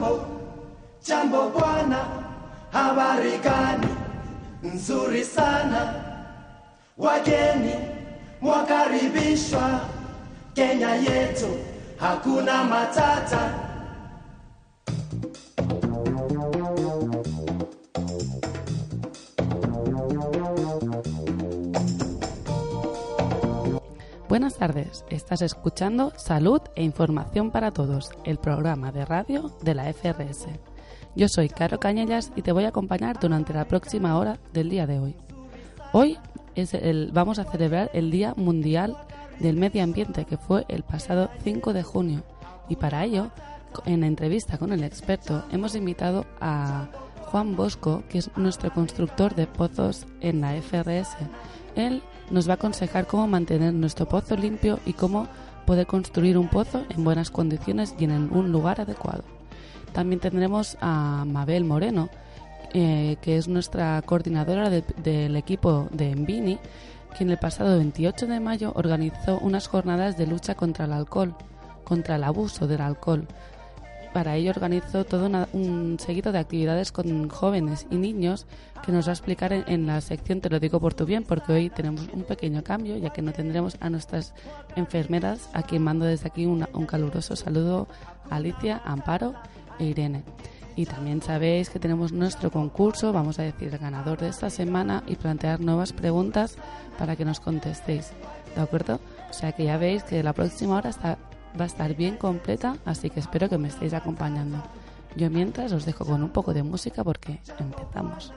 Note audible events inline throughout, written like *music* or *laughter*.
Jambo, jambo bwana, habari gani? Nzuri sana, wageni mwakaribishwa Kenya yetu, hakuna matata. Buenas tardes, estás escuchando Salud e Información para Todos, el programa de radio de la FRS. Yo soy Caro Cañellas y te voy a acompañar durante la próxima hora del día de hoy. Hoy es el, vamos a celebrar el Día Mundial del Medio Ambiente, que fue el pasado 5 de junio. Y para ello, en entrevista con el experto, hemos invitado a Juan Bosco, que es nuestro constructor de pozos en la FRS. Él nos va a aconsejar cómo mantener nuestro pozo limpio y cómo poder construir un pozo en buenas condiciones y en un lugar adecuado. También tendremos a Mabel Moreno, eh, que es nuestra coordinadora de- del equipo de Envini, quien el pasado 28 de mayo organizó unas jornadas de lucha contra el alcohol, contra el abuso del alcohol. Para ello organizó todo un seguido de actividades con jóvenes y niños que nos va a explicar en, la sección Te lo digo por tu bien, porque hoy tenemos un pequeño cambio, ya que no tendremos a nuestras enfermeras, a quien mando desde aquí un caluroso saludo a Alicia, Amparo e Irene. Y también sabéis que tenemos nuestro concurso, vamos a decir ganador de esta semana y plantear nuevas preguntas para que nos contestéis. ¿De acuerdo? O sea que ya veis que la próxima hora está, va a estar bien completa, así que espero que me estéis acompañando. Yo mientras os dejo con un poco de música porque empezamos.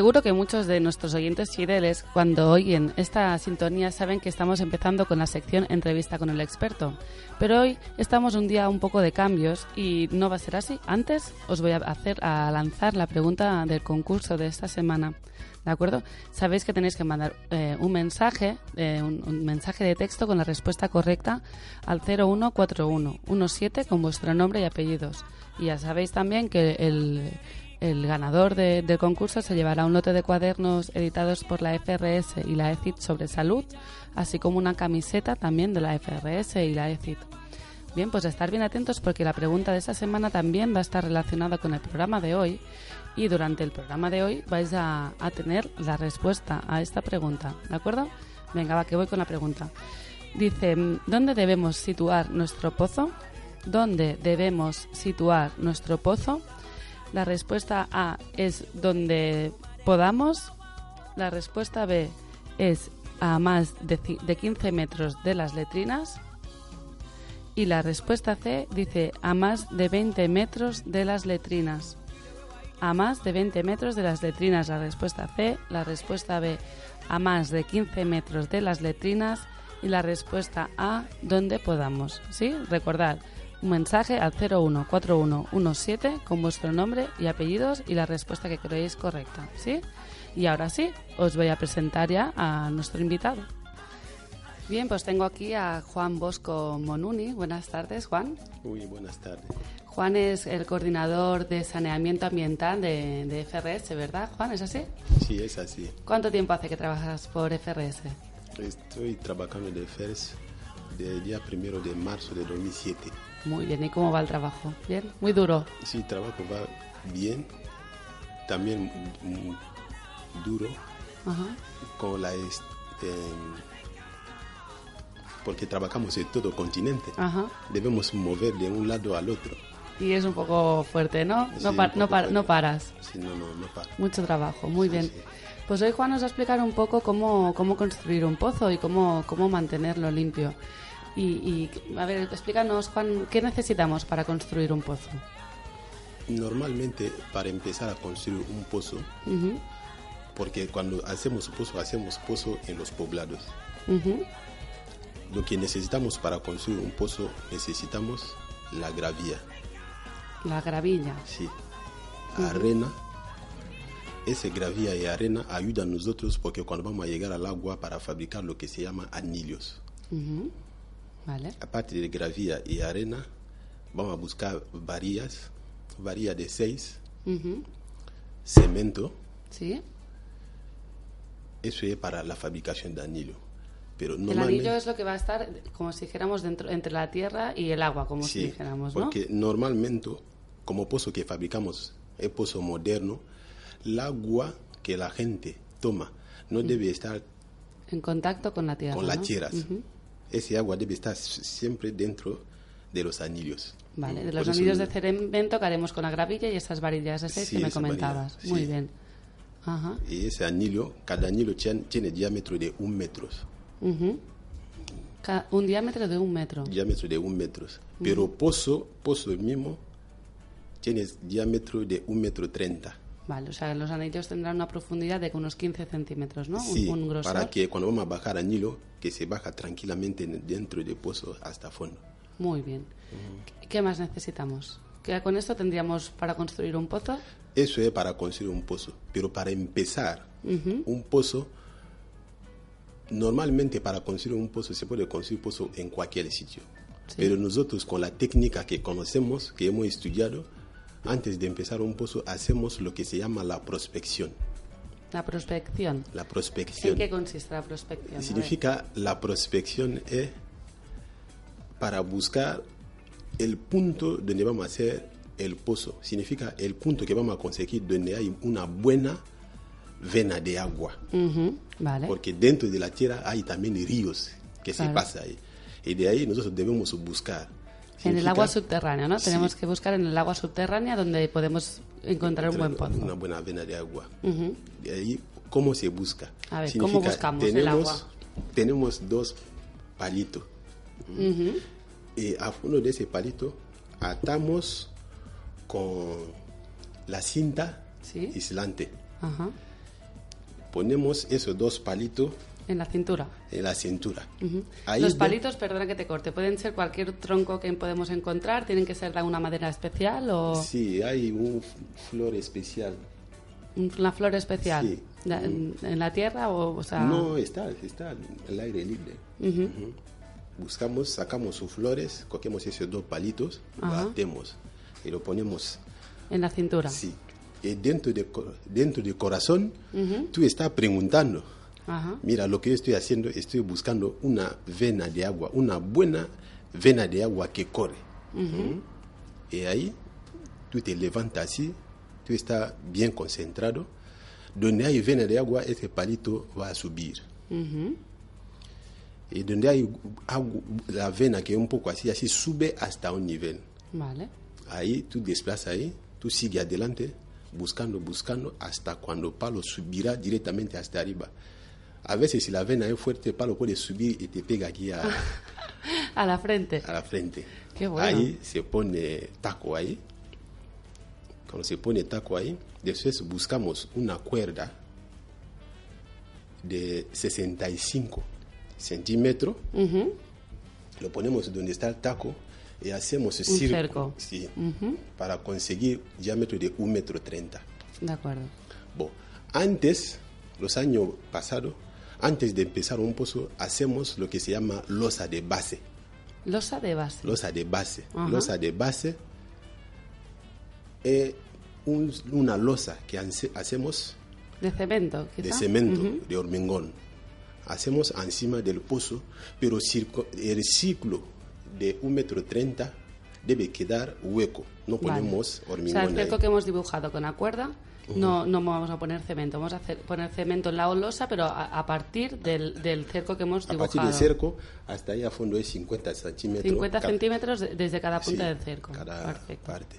Seguro que muchos de nuestros oyentes fieles, cuando oyen esta sintonía, saben que estamos empezando con la sección Entrevista con el experto. Pero hoy estamos un día un poco de cambios y no va a ser así. Antes os voy a hacer a lanzar la pregunta del concurso de esta semana. ¿De acuerdo? Sabéis que tenéis que mandar eh, un mensaje, eh, un, un mensaje de texto con la respuesta correcta al 0141 17 con vuestro nombre y apellidos. Y ya sabéis también que el, el ganador de- del concurso se llevará un lote de cuadernos editados por la FRS y la ECIT sobre salud, así como una camiseta también de la FRS y la ECIT. Bien, pues estar bien atentos porque la pregunta de esta semana también va a estar relacionada con el programa de hoy y durante el programa de hoy vais a, a tener la respuesta a esta pregunta, ¿de acuerdo? Venga, va, que voy con la pregunta. Dice, ¿dónde debemos situar nuestro pozo? ¿Dónde debemos situar nuestro pozo? La respuesta A es donde podamos. La respuesta B es a más de, de 15 metros de las letrinas. Y la respuesta C dice a más de 20 metros de las letrinas. A más de 20 metros de las letrinas. La respuesta C. La respuesta B a más de 15 metros de las letrinas. Y la respuesta A donde podamos. ¿Sí? Recordad, un mensaje al 014117 con vuestro nombre y apellidos y la respuesta que creéis correcta. ¿Sí? Y ahora sí, os voy a presentar ya a nuestro invitado. Bien, pues tengo aquí a Juan Bosco Monuni. Buenas tardes, Juan. Muy buenas tardes. Juan es el coordinador de saneamiento ambiental de, de FRS, ¿verdad, Juan? ¿Es así? Sí, es así. ¿Cuánto tiempo hace que trabajas por FRS? Estoy trabajando de FERS del día primero de marzo de 2007. Muy bien, ¿y cómo va el trabajo? ¿Bien? Muy duro. Sí, el trabajo va bien, también mm, duro, Ajá. con la... em, porque trabajamos en todo continente. Ajá. Debemos mover de un lado al otro. Y es un poco fuerte, ¿no? No, Sí, par- no, par- fuerte. no paras. Sí, no, no, no para. Mucho trabajo, muy Sí, bien. sí. Pues hoy Juan nos va a explicar un poco cómo, cómo construir un pozo y cómo, cómo mantenerlo limpio. Y, y, a ver, explícanos, Juan, ¿qué necesitamos para construir un pozo? Normalmente, para empezar a construir un pozo, porque cuando hacemos pozo, hacemos pozo en los poblados. Lo que necesitamos para construir un pozo, necesitamos la gravía, La gravilla. sí, arena. Ese gravía y arena ayuda a nosotros porque cuando vamos a llegar al agua para fabricar lo que se llama anillos. Vale. Aparte de gravía y arena, vamos a buscar varillas, varilla de 6, Ujú, cemento, Sí. eso es para la fabricación de anillo. Pero El anillo es lo que va a estar, como si dijéramos, dentro, entre la tierra y el agua, como si dijéramos, ¿no? porque normalmente, como pozo que fabricamos, es pozo moderno, el agua que la gente toma no debe estar En contacto con la tierra. con las tierras. Ese agua debe estar siempre dentro de los anillos. Vale, de Por los eso anillos no- de cemento que haremos con la gravilla y esas varillas de seis Sí, que me esa varilla, comentabas. sí. Muy bien. Ajá. Y ese anillo, cada anillo tiene, tiene diámetro de un metro. Ujú. Ca- Un diámetro de un metro. Diámetro de un metro. Pero pozo, pozo mismo, tiene diámetro de un metro treinta. Vale, o sea, los anillos tendrán una profundidad de unos 15 centímetros, ¿no? Un- Sí, un, grosor. para que cuando vamos a bajar anillo, que se baja tranquilamente en- dentro del pozo hasta fondo. Muy bien. ¿Qué más necesitamos? Que con esto tendríamos para construir un pozo. Eso es para construir un pozo. Pero para empezar, un pozo, normalmente para construir un pozo se puede construir pozo en cualquier sitio. Sí. Pero nosotros con la técnica que conocemos, que hemos estudiado, antes de empezar un pozo hacemos lo que se llama la prospección. La prospección. La ¿En prospección. qué consiste la prospección? Significa la prospección es para buscar el punto donde vamos a hacer el pozo. Significa el punto que vamos a conseguir donde hay una buena vena de agua. Ujú, Vale. Porque dentro de la tierra hay también ríos que Claro. se pasan ahí. Y de ahí nosotros debemos buscar. En el agua subterránea, ¿no? Sí. Tenemos que buscar en el agua subterránea donde podemos encontrar un buen pozo. Una buena vena de agua. De ahí, ¿cómo se busca? A ver, ¿cómo buscamos el tenemos, agua? Tenemos dos palitos. Y a fondo de ese palito atamos con la cinta Sí. aislante. Ajá. Ponemos esos dos palitos En la cintura. en la cintura. Ahí Los de- palitos, perdona que te corte, pueden ser cualquier tronco que podemos encontrar, tienen que ser de alguna madera especial o Sí, hay un flor especial. una flor especial. Sí. La- en, en la tierra o, o sea, No, está, está al aire libre. Buscamos, sacamos sus flores, cogemos esos dos palitos, Ajá. lo atemos y lo ponemos en la cintura. así. Y dentro del dentro del corazón, tú estás preguntando, Ajá. mira, lo que yo estoy haciendo, estoy buscando una vena de agua, una buena vena de agua que corre. Ujú. Y ahí tú te levantas así, tú estás bien concentrado. Donde hay vena de agua, ese palito va a subir. Y donde hay agua, la vena que es un poco así, así sube hasta un nivel. Vale. Ahí tú desplazas ahí, tú sigues adelante, buscando, buscando, hasta cuando el palo subirá directamente hasta arriba. A veces si la vena es fuerte, el palo puede subir y te pega aquí a, *laughs* A la frente. a la frente. Qué bueno. Ahí se pone taco ahí. Cuando se pone taco ahí, después buscamos una cuerda de 65 centímetros. Ujú. Lo ponemos donde está el taco y hacemos Un circo, cerco. sí, para conseguir diámetro de 1 metro 30. De acuerdo. Bon, antes, los años pasados, antes de empezar un pozo, hacemos lo que se llama losa de base. Losa de base. Losa de base. Losa de base es un- una losa que hace- hacemos De cemento, quizá. de cemento, Ujú. de hormigón. Hacemos encima del pozo, pero circo- el ciclo de un metro treinta debe quedar hueco. No Vale. ponemos O sea, hormigón el ahí. que hemos dibujado con la cuerda, no, no vamos a poner cemento. Vamos a hacer, poner cemento en la losa, pero a, a partir del, del cerco que hemos A dibujado. partir del cerco hasta ahí a fondo es 50 centímetros. 50 ca- centímetros de- desde cada punta sí, del cerco. Cada Perfecto. parte.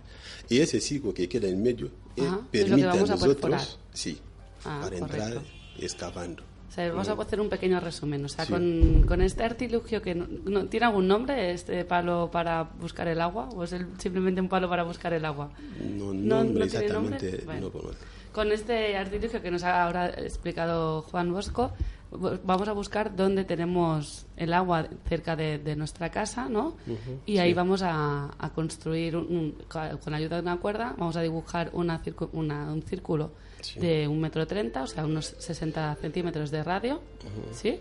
Y ese circo que queda en medio Ajá, es lo que permite vamos a a nosotros, sí, Ah, para correcto. entrar excavando. O sea, vamos a hacer un pequeño resumen. O sea, Sí. con, con este artilugio que no, no- tiene algún nombre, este palo para buscar el agua, o es el- simplemente un palo para buscar el agua. No, No- no tiene nombre. Bueno. Con este artilugio que nos ha ahora explicado Juan Bosco, vamos a buscar dónde tenemos el agua cerca de, de nuestra casa, ¿no? y ahí vamos a, a construir, un- con la ayuda de una cuerda, vamos a dibujar una una- un círculo Sí. de un metro treinta, o sea, unos 60 centímetros de radio, ¿sí?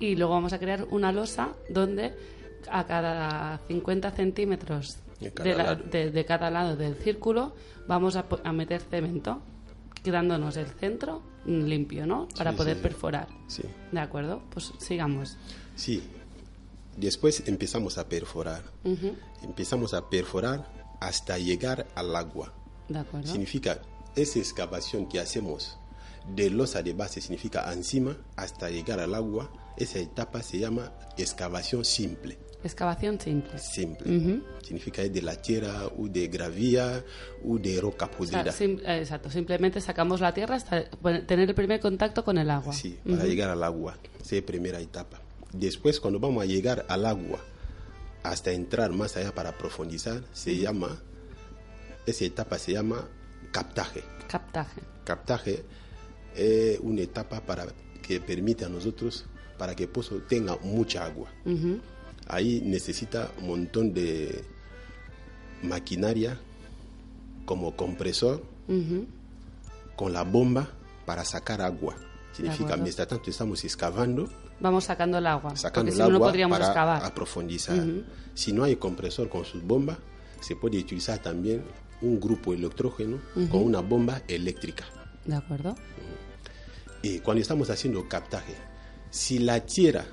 Y luego vamos a crear una losa donde a cada 50 centímetros De cada de, la- lado. de- de cada lado del círculo vamos a, meter cemento, quedándonos el centro limpio, ¿no? Para Sí, poder sí. perforar. Sí. ¿De acuerdo? Pues sigamos. Sí. Después empezamos a perforar. Empezamos a perforar hasta llegar al agua. ¿De acuerdo? Significa esa excavación que hacemos de losa de base significa encima hasta llegar al agua. Esa etapa se llama excavación simple. Excavación simple. Simple. Significa de la tierra o de gravilla o de roca O sea, podrida. sim- eh, exacto, simplemente sacamos la tierra hasta tener el primer contacto con el agua. Sí, para llegar al agua. Esa es la primera etapa. Después, cuando vamos a llegar al agua, hasta entrar más allá para profundizar, se llama, esa etapa se llama captaje. Captaje. Captaje es una etapa para que permite a nosotros, para que el pozo tenga mucha agua. Ahí necesita un montón de maquinaria como compresor con la bomba para sacar agua. Significa, mientras tanto estamos excavando, Vamos sacando el agua. sacando porque el si no, agua no podríamos para excavar. a profundizar. Si no hay compresor con sus bombas, se puede utilizar también un grupo electrógeno con una bomba eléctrica. ¿De acuerdo? Y cuando estamos haciendo captaje, si la tierra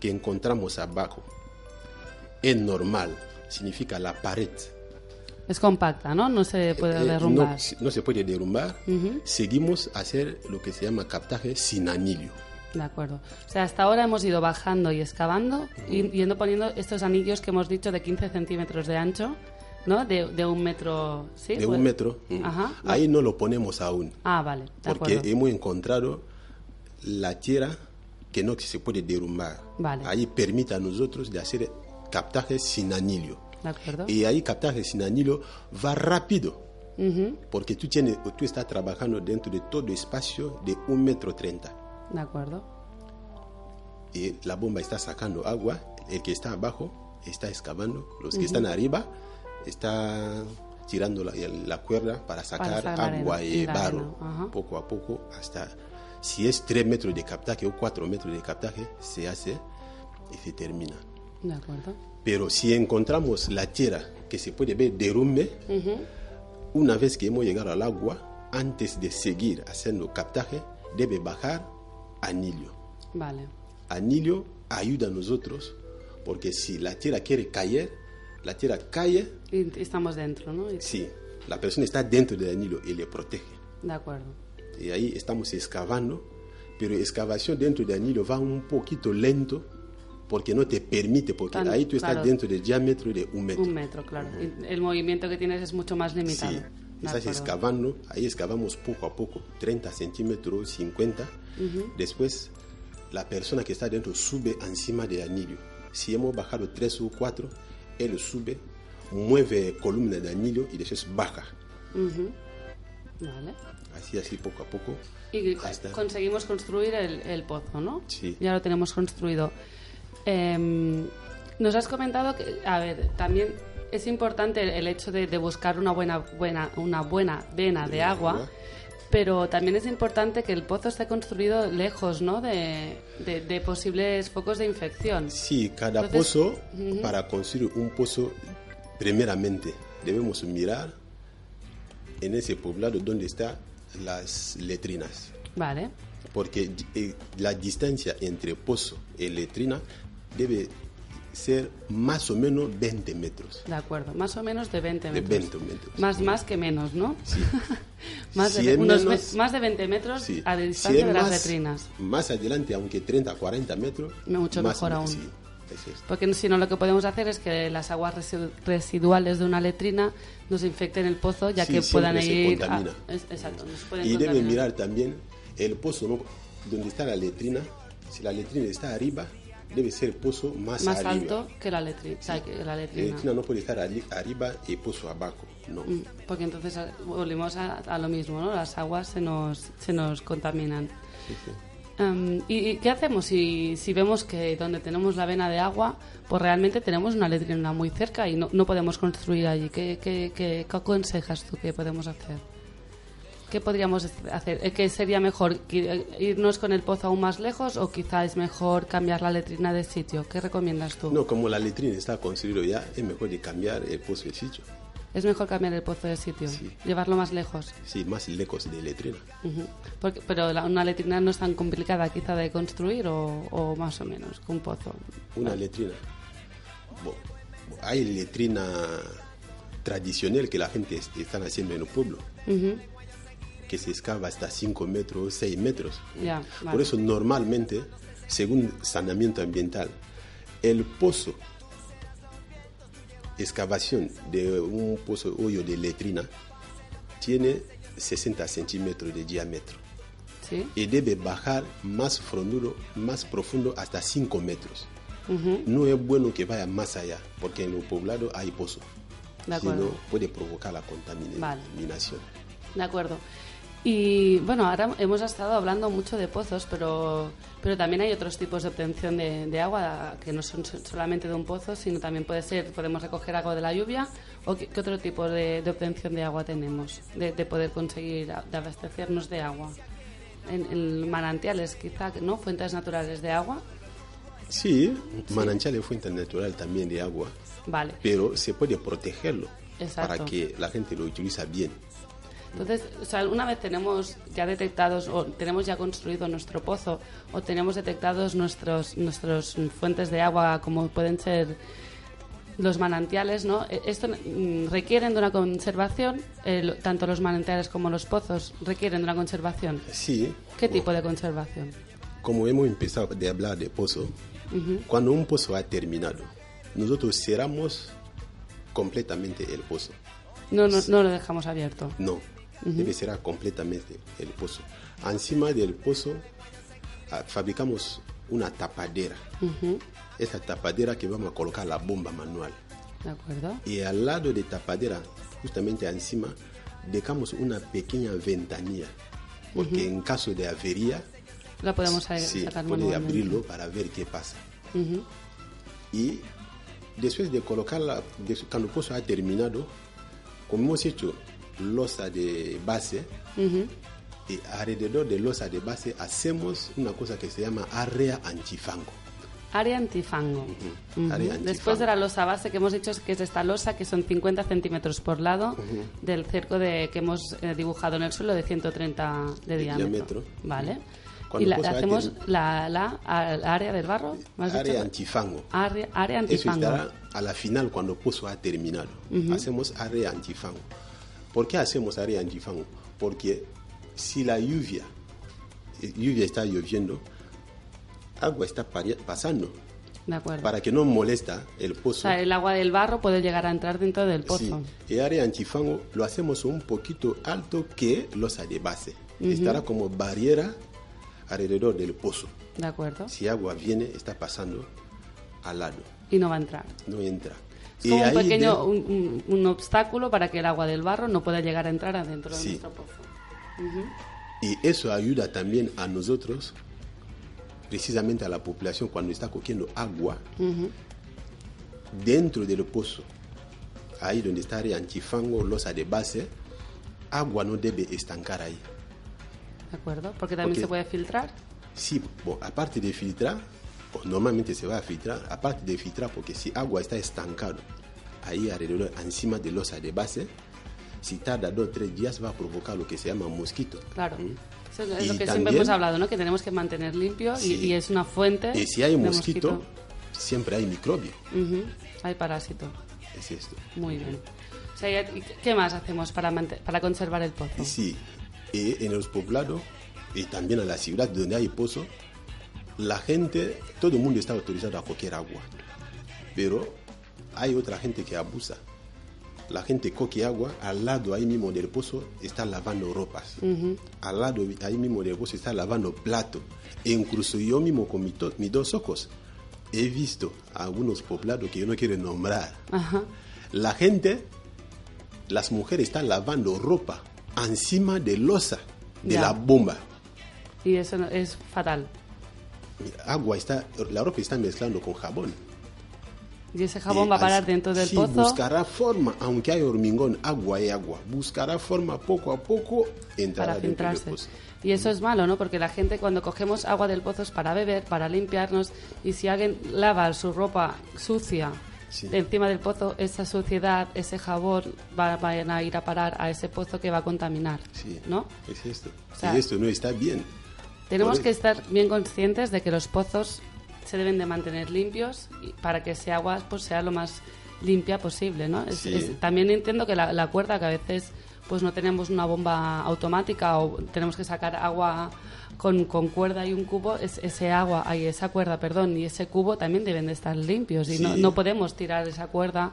que encontramos abajo es normal, significa la pared Es compacta, ¿no? No se puede eh, derrumbar. no, si- no se puede derrumbar, seguimos a hacer lo que se llama captaje sin anillo. De acuerdo. O sea, hasta ahora hemos ido bajando y excavando, y yendo poniendo estos anillos que hemos dicho de 15 centímetros de ancho, ¿no? De, de un metro, ¿sí? de un metro. Ajá. Ahí no lo ponemos aún. Ah, vale. De porque acuerdo. hemos encontrado la tierra que no se puede derrumbar. Vale. Ahí permite a nosotros de hacer captaje sin anillo. De acuerdo. Y ahí captaje sin anillo va rápido, porque tú, tienes, tú estás trabajando dentro de todo espacio de un metro treinta. De acuerdo. Y la bomba está sacando agua, el que está abajo está excavando, los que están arriba está tirando la, la cuerda para sacar agua y barro, arena, poco a poco, hasta si es 3 metros de captaje o 4 metros de captaje, se hace y se termina. De acuerdo. Pero si encontramos la tierra que se puede ver derrumbe, una vez que hemos llegado al agua, antes de seguir haciendo captaje, debe bajar anillo. Vale. Anillo ayuda a nosotros, porque si la tierra quiere caer, la tierra cae, Y, estamos dentro, ¿no? Sí, la persona está dentro del anillo y le protege. De acuerdo. Y ahí estamos excavando, pero excavación dentro del anillo va un poquito lento porque no te permite, porque Tan- ahí tú estás claro. dentro del diámetro de un metro. Un metro, claro. Y El movimiento que tienes es mucho más limitado. Sí, estás acuerdo. excavando, ahí excavamos poco a poco, 30 centímetros, 50. Después, la persona que está dentro sube encima del anillo. Si hemos bajado 3 o 4, él sube, mueve columna de anillo y después baja. Vale. Así, así, poco a poco. Y hasta- conseguimos construir el, el pozo, ¿no? Sí. Ya lo tenemos construido. Em, nos has comentado que, a ver, también es importante el, hecho de, de buscar una buena, buena, una buena vena de Vena de agua, agua. Pero también es importante que el pozo esté construido lejos, ¿no? De, de- de posibles focos de infección. Sí, cada Entonces, pozo, para construir un pozo, primeramente debemos mirar en ese poblado donde están las letrinas. Vale. porque eh, la distancia entre pozo y letrina debe ser más o menos 20 metros. De acuerdo, más o menos de 20 De metros. 20 metros. Más, más que menos, ¿no? Sí. *laughs* más, Si de, unos menos- más de 20 metros Sí. a Si distancia es de las más- letrinas. Más adelante, aunque 30, 40 metros. Mucho más- mejor aún. Sí. Porque si no, lo que podemos hacer es que las aguas residu- residuales de una letrina nos infecten el pozo, ya Sí, que puedan ir. a- es- exacto, nos pueden Y debe contaminar. mirar también el pozo, donde está la letrina. Si la letrina está arriba, debe ser pozo más, más arriba. alto que la, letri- o sea, que la La letrina. letrina no puede estar arriba y pozo abajo. No. Mm, Porque entonces volvemos a, a lo mismo, ¿no? Las aguas se nos, se nos contaminan. Sí, sí. Em, ¿y, y qué hacemos si, si vemos que donde tenemos la vena de agua, pues realmente tenemos una letrina muy cerca y no, no podemos construir allí? ¿Qué, qué, qué- qué aconsejas tú que podemos hacer? ¿Qué podríamos hacer? Eh, ¿Que sería mejor que- irnos con el pozo aún más lejos o quizá es mejor cambiar la letrina de sitio? ¿Qué recomiendas tú? No, como la letrina está construida ya, es mejor de cambiar el pozo de sitio. ¿Es mejor cambiar el pozo de sitio? Sí. ¿Llevarlo más lejos? Sí, más lejos de letrina. Ujú. Porque, pero la- una letrina no es tan complicada quizá de construir o, o más o menos que un pozo. Una letrina. Bo- hay letrina tradicional que la gente est- están haciendo en el pueblo, Ujú. Que se excava hasta 5 metros, 6 metros. Por vale. eso normalmente, según saneamiento ambiental, el pozo, excavación de un pozo hoyo de letrina, tiene 60 centímetros de diámetro Sí. y debe bajar más profundo, más profundo hasta 5 metros. No es bueno que vaya más allá, porque en el poblado hay pozo. Si no, puede provocar la Vale. contaminación. De acuerdo. Y bueno, ahora hemos estado hablando mucho de pozos, pero, pero también hay otros tipos de obtención de, de agua que no son so- solamente de un pozo, sino también puede ser, podemos recoger agua de la lluvia o qué, qué otro tipo de, de obtención de agua tenemos, de, de poder conseguir, de abastecernos de agua. En, en manantiales, quizá, ¿no? Fuentes naturales de agua. Sí, manantial es fuente natural también de agua, Vale. pero se puede protegerlo Exacto. para que la gente lo utilice bien. Entonces, o sea, una vez tenemos ya detectados o tenemos ya construido nuestro pozo o tenemos detectados nuestros nuestros fuentes de agua como pueden ser los manantiales, ¿no? E- Esto mm, requieren de una conservación, eh, tanto los manantiales como los pozos requieren de una conservación. Sí, ¿Qué tipo de conservación? como hemos empezado de hablar de pozo, cuando un pozo ha terminado, nosotros cerramos completamente el pozo. No, no, no lo dejamos abierto. No, debe cerrar completamente el pozo. Encima del pozo ah, fabricamos una tapadera. Esa tapadera que vamos a colocar la bomba manual. ¿De acuerdo? Y al lado de tapadera, justamente encima, dejamos una pequeña ventanilla. Porque en caso de avería, La podemos sí, sacar puede abrirlo para ver qué pasa. Y después de colocarla, cuando el pozo ha terminado, como hemos hecho losa de base, y alrededor de losa de base hacemos una cosa que se llama área antifango. Área antifango. Ujú. Área antifango. Después de la losa base que hemos dicho que es esta losa que son 50 centímetros por lado del cerco de, que hemos eh, dibujado en el suelo de 130 de, De diámetro. diámetro. Vale. Cuando y la, hacemos la, la, la área del barro. ¿me has Área dicho? antifango. Área, área Eso antifango. estará a la final cuando el pozo ha terminado. Hacemos área antifango. ¿Por qué hacemos área antifango? Porque si la lluvia, eh, lluvia está lloviendo, agua está pasando De acuerdo. para que no molesta el O pozo. sea, el agua del barro puede llegar a entrar dentro del pozo. Sí, el área antifango lo hacemos un poquito alto que losa de base. Estará como barrera alrededor del pozo. De acuerdo. Si agua viene, está pasando al lado, Y no va a entrar. no entra. Es como un pequeño de- un, un- un obstáculo para que el agua del barro no pueda llegar a entrar adentro de Sí. nuestro pozo. Y eso ayuda también a nosotros, precisamente a la población cuando está cogiendo agua dentro del pozo, ahí donde está el antifango, losa de base, agua no debe estancar ahí. ¿De acuerdo? Porque también Porque- se puede filtrar. Sí, bon, aparte de filtrar, o normalmente se va a filtrar, aparte de filtrar, porque si agua está estancado ahí alrededor, encima de losa de base, si tarda dos o tres días va a provocar lo que se llama mosquito. Claro. Eso es Y lo que siempre también- hemos hablado, ¿no? Que tenemos que mantener limpio y- Sí. y, es una fuente. Y si hay de mosquito, siempre hay microbio. Ujú, Hay parásito. Es esto. Muy bien. O sea, ¿y ¿Qué más hacemos para, para conservar el pozo? Y sí, y en los poblados y también en la ciudad donde hay pozo, la gente, todo el mundo está autorizado a coger agua, pero hay otra gente que abusa. La gente coge agua, al lado ahí mismo del pozo está lavando ropas, al lado ahí mismo del pozo está lavando plato, e incluso yo mismo con mi to- mis dos ojos he visto a algunos poblados que yo no quiero nombrar. La gente, las mujeres están lavando ropa encima de losa de la bomba. Y eso no- es fatal. Agua está, la ropa está mezclando con jabón. Y ese jabón Y va a parar dentro del sí, pozo. buscará forma, aunque hay hormigón, agua y agua. Buscará forma poco a poco entrará para dentro del pozo. Y eso es malo, ¿no? Porque la gente cuando cogemos agua del pozo es para beber, para limpiarnos, y si alguien lava su ropa sucia Sí. encima del pozo, esa suciedad, ese jabón va, van a ir a parar a ese pozo que va a contaminar, Sí, ¿no? es esto. O sea, y esto no está bien. Tenemos que estar bien conscientes de que los pozos se deben de mantener limpios y para que ese agua pues, sea lo más limpia posible, ¿no? Es- Sí. es- también entiendo que la, la cuerda, que a veces pues no tenemos una bomba automática o tenemos que sacar agua con, con cuerda y un cubo, es, ese agua, ay, esa cuerda, perdón, y ese cubo también deben de estar limpios y no, no podemos tirar esa cuerda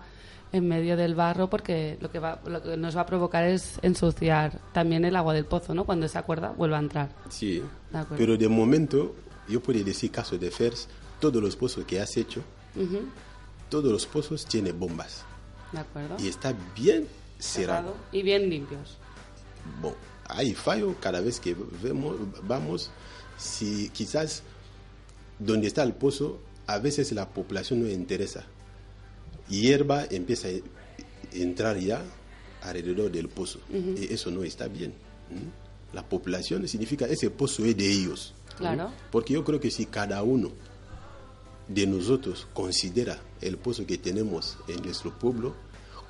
en medio del barro porque lo que, va, lo que nos va a provocar es ensuciar también el agua del pozo, ¿no? Cuando esa cuerda vuelva a entrar. Sí, De pero de momento, yo puedo decir caso de FERS, todos los pozos que has hecho, todos los pozos tienen bombas. ¿De acuerdo? Y está bien cerrado. cerrado y bien limpios. Bon, hay fallo cada vez que vemos, vamos, si quizás donde está el pozo, a veces la población no le interesa. Hierba empieza a entrar ya alrededor del pozo. Y eso no está bien. La población significa ese pozo es de ellos. Porque yo creo que si cada uno de nosotros considera el pozo que tenemos en nuestro pueblo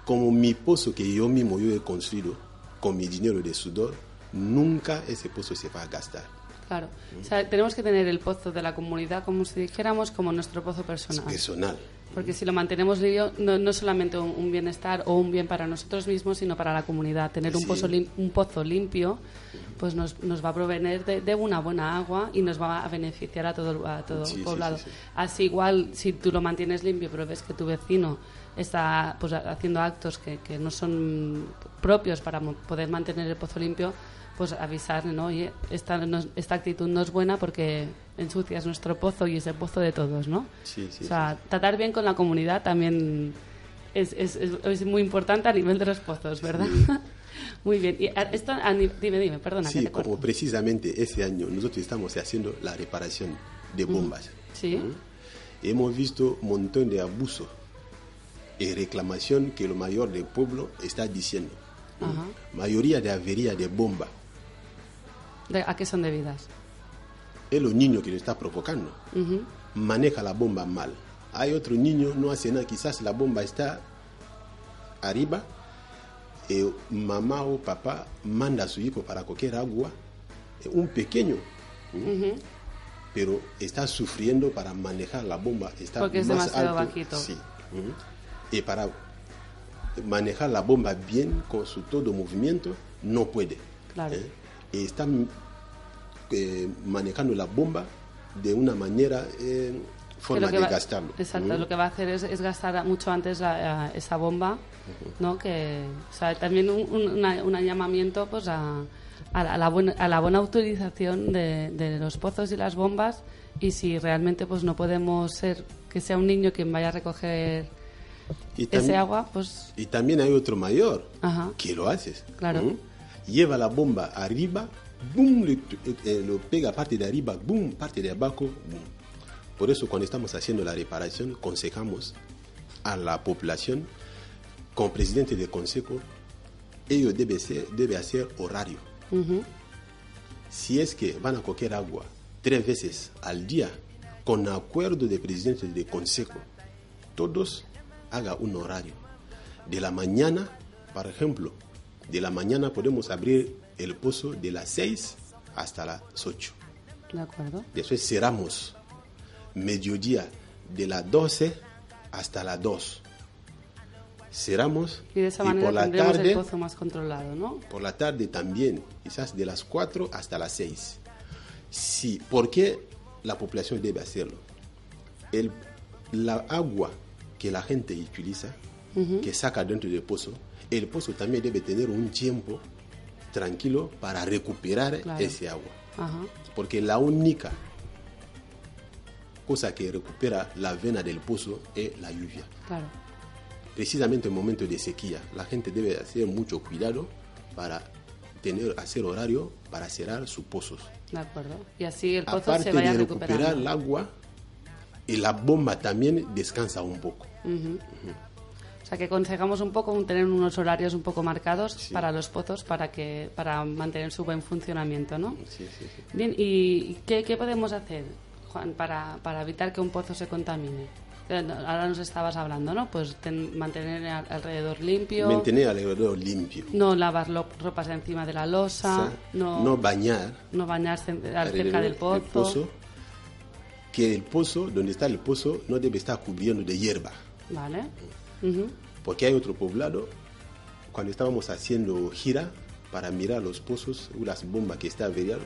como mi pozo que yo mismo yo he construido con mi dinero de sudor, nunca ese pozo se va a gastar. Claro. O sea, tenemos que tener el pozo de la comunidad, como si dijéramos, como nuestro pozo Es personal. Porque si lo mantenemos limpio, no, no solamente un, un bienestar o un bien para nosotros mismos, sino para la comunidad. Tener un, pozo, lim- un pozo limpio pues nos, nos va a proveer de, de una buena agua y nos va a beneficiar a todo, el- a todo Sí, poblado. sí, sí. Así igual, si tú lo mantienes limpio, pero ves que tu vecino está pues, ha- haciendo actos que, que no son propios para poder mantener el pozo limpio, pues avisarle, ¿no? Oye, esta, no es- esta actitud no es buena porque ensucias nuestro pozo y es el pozo de todos, ¿no? Sí, sí, o sea, tratar bien con la comunidad también es, es, es- muy importante a nivel de los pozos, ¿verdad? *laughs* muy bien. Y esto, dime, dime, perdona. que Sí, te corto. como precisamente ese año nosotros estamos haciendo la reparación de bombas. Sí. ¿m? Hemos visto un montón de abusos y reclamación que lo mayor del pueblo está diciendo. Ajá. Mayoría de avería de bomba ¿A qué son debidas? es los niños que lo está provocando. Maneja la bomba mal. Hay otro niño, no hace nada, quizás la bomba está arriba, y mamá o papá manda a su hijo para coger agua, eh, un pequeño, pero está sufriendo para manejar la bomba. Está Porque es más demasiado alto, bajito. Sí. Y para manejar la bomba bien con su todo movimiento, no puede. Claro. ¿eh? Y está eh, manejando la bomba de una manera eh, forma de va- gastarlo. Exacto, lo que va a hacer es, es gastar mucho antes la- a- esa bomba, ¿no? Que, o sea, también un, un- una- un llamamiento pues a, a la, a la buena, a la buena utilización de, de los pozos y las bombas y si realmente pues no podemos ser que sea un niño quien vaya a recoger Y ese agua, pues Y también hay otro mayor Ajá. que lo haces. Claro. Lleva la bomba arriba, boom, le- eh, eh, lo pega parte de arriba, boom, parte de abajo, boom. Por eso cuando estamos haciendo la reparación, aconsejamos a la población, como presidente del consejo, ellos deben ser, debe hacer horario. Si es que van a coger agua tres veces al día, con acuerdo de presidente del consejo, todos haga un horario. De la mañana, por ejemplo, de la mañana podemos abrir el pozo de las 6 hasta las 8. de acuerdo. Después cerramos mediodía de las 12 hasta las 2. Cerramos Y de esa y por la tarde el pozo más controlado, ¿no? por la tarde también, quizás de las 4 hasta las 6. Sí, ¿por qué la población debe hacerlo? El, la agua que la gente utiliza, que saca dentro del pozo, el pozo también debe tener un tiempo tranquilo para recuperar Claro. ese agua. Ajá. Porque la única cosa que recupera la vena del pozo es la lluvia Claro. precisamente en momentos de sequía. La gente debe hacer mucho cuidado para tener, hacer horario para cerrar sus pozos. De acuerdo. Y así el pozo Aparte se vaya de recuperar el agua, y la bomba también descansa un poco. O sea, que aconsejamos un poco tener unos horarios un poco marcados Sí. para los pozos para que para mantener su buen funcionamiento, ¿no? Sí, sí, sí. Bien, ¿y qué, qué podemos hacer, Juan, para, para evitar que un pozo se contamine? Eh, Ahora nos estabas hablando, ¿no? Pues ten- mantener al- alrededor limpio, Mantener alrededor limpio. no lavar lo- ropas encima de la losa, O sea, no, no bañar no bañarse cerca del pozo. Que el pozo, donde está el pozo, no debe estar cubierto de hierba. ¿Vale? Ujú. Porque hay otro poblado, cuando estábamos haciendo gira para mirar los pozos o las bombas que está averiado,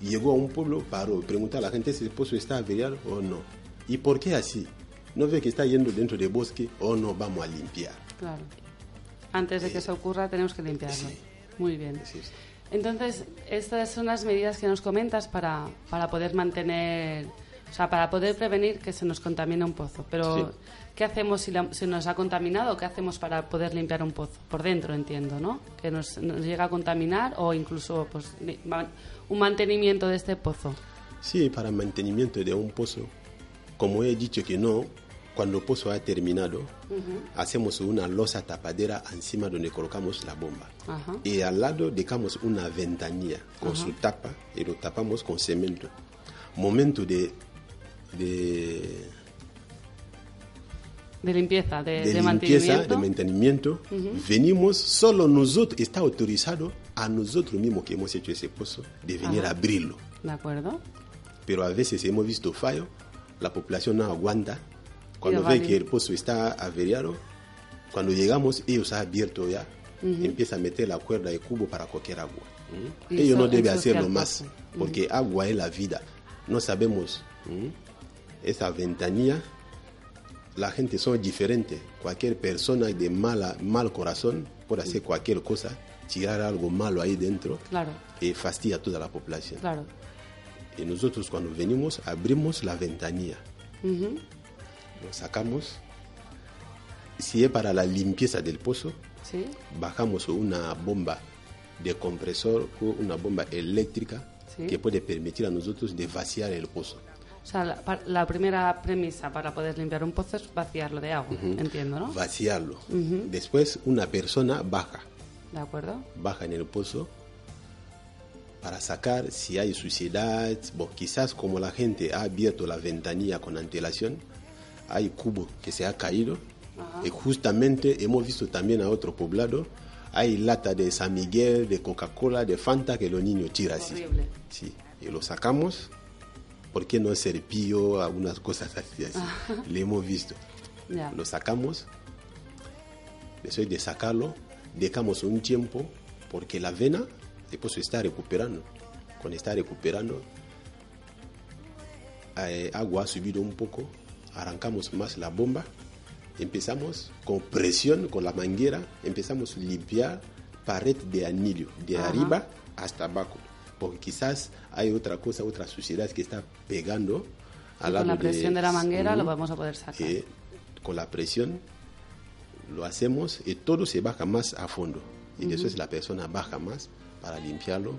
llegó a un pueblo, paró, preguntó a la gente si el pozo está averiado o no. ¿Y por qué así? ¿No ve que está yendo dentro del bosque o no vamos a limpiar? Claro. Antes de que eso ocurra tenemos que limpiarlo. Sí. Muy bien. Sí, sí. Entonces, estas son las medidas que nos comentas para, para poder mantener, o sea, para poder prevenir que se nos contamine un pozo. Pero, Sí. ¿Qué hacemos si la- se nos ha contaminado? ¿Qué hacemos para poder limpiar un pozo? Por dentro, entiendo, ¿no? Que nos, nos llega a contaminar o incluso pues, un mantenimiento de este pozo. Sí, para mantenimiento de un pozo, como he dicho que no, cuando el pozo ha terminado, hacemos una losa tapadera encima donde colocamos la bomba. Ajá. Y al lado dejamos una ventanilla con su tapa y lo tapamos con cemento. Momento de, de, De limpieza, de, de de limpieza, mantenimiento. de mantenimiento, venimos, solo nosotros, está autorizado a nosotros mismos que hemos hecho ese pozo, de venir Ajá. a abrirlo. ¿De acuerdo? pero a veces hemos visto fallo, la población no aguanta. Cuando ve que el pozo está averiado, cuando llegamos, ellos han abierto ya, empieza a meter la cuerda de cubo para coger agua. ¿Mm? Ellos eso no deben hacerlo más, porque agua es la vida. No sabemos ¿Mm? esa ventanilla. La gente son diferentes. Cualquier persona de mala, mal corazón puede hacer cualquier cosa, tirar algo malo ahí dentro Claro, y fastidia a toda la población. claro. Y nosotros cuando venimos abrimos la ventanilla, lo sacamos. Si es para la limpieza del pozo, ¿Sí? bajamos una bomba de compresor o una bomba eléctrica Sí. que puede permitir a nosotros de vaciar el pozo. O sea, la, la primera premisa para poder limpiar un pozo es vaciarlo de agua, entiendo, ¿no? Vaciarlo. Después una persona baja, ¿De acuerdo? baja en el pozo para sacar si hay suciedad. Bueno, quizás como la gente ha abierto la ventanilla con antelación, hay cubo que se ha caído. Y justamente hemos visto también a otro poblado, hay lata de San Miguel, de Coca-Cola, de Fanta que los niños tiran así. Sí, y lo sacamos. ¿Por qué no serpillo? Algunas cosas así, así. Le hemos visto. Ya. Lo sacamos. Después de sacarlo, dejamos un tiempo porque la vena después se está recuperando. Cuando está recuperando, eh, agua ha subido un poco, arrancamos más la bomba, empezamos con presión, con la manguera, empezamos a limpiar pared de anillo, de Ajá. arriba hasta abajo, porque quizás hay otra cosa, otra suciedad que está pegando al con la lado presión de la manguera lo vamos a poder sacar. Con la presión lo hacemos y todo se baja más a fondo. Y después la persona baja más para limpiarlo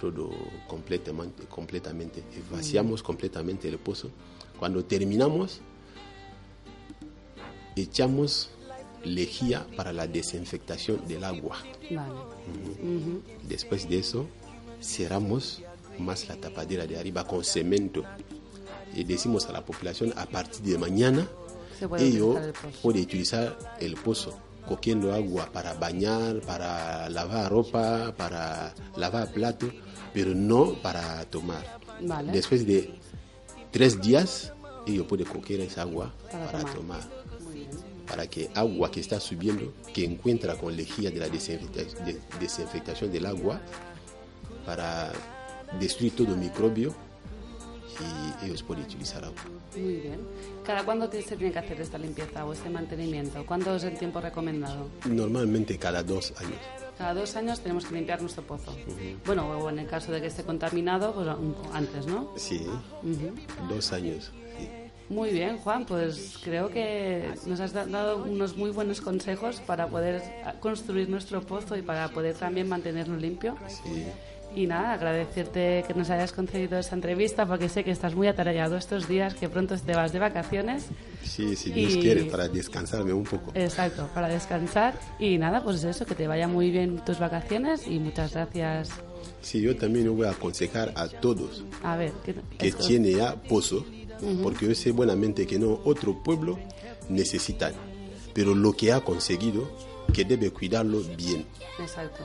todo completamente. completamente. Y vaciamos completamente el pozo. Cuando terminamos, echamos lejía para la desinfectación del agua. Vale. Después de eso, cerramos más la tapadera de arriba con cemento. Y decimos a la población, a partir de mañana, ellos utilizar el pozo. pueden utilizar el pozo, cogiendo agua para bañar, para lavar ropa, para lavar plato, pero no para tomar. Vale. Después de tres días, ellos pueden coger esa agua Para para, tomar. tomar para que agua que está subiendo, que encuentra con lejía de la desinfecta- de- desinfectación del agua, para destruir todo microbio y ellos pueden utilizar agua. Muy bien. ¿Cada cuándo se tiene que hacer esta limpieza o este mantenimiento? ¿Cuándo es el tiempo recomendado? Normalmente cada dos años. Cada dos años tenemos que limpiar nuestro pozo. Bueno, o en el caso de que esté contaminado, pues antes, ¿no? Sí, Ujú. dos años. sí. Muy bien, Juan, pues creo que nos has da- dado unos muy buenos consejos para poder construir nuestro pozo y para poder también mantenerlo limpio. Sí. Y nada, agradecerte que nos hayas concedido esta entrevista porque sé que estás muy atareado estos días, que pronto te vas de vacaciones. Sí, si Dios Y- quiere, para descansarme un poco. Exacto, para descansar. Y nada, pues eso, que te vaya muy bien tus vacaciones y muchas gracias. Sí, yo también voy a aconsejar a todos A ver, que, que esto- tiene ya pozo, porque yo sé buenamente que no otro pueblo necesita, pero lo que ha conseguido, que debe cuidarlo bien. Exacto.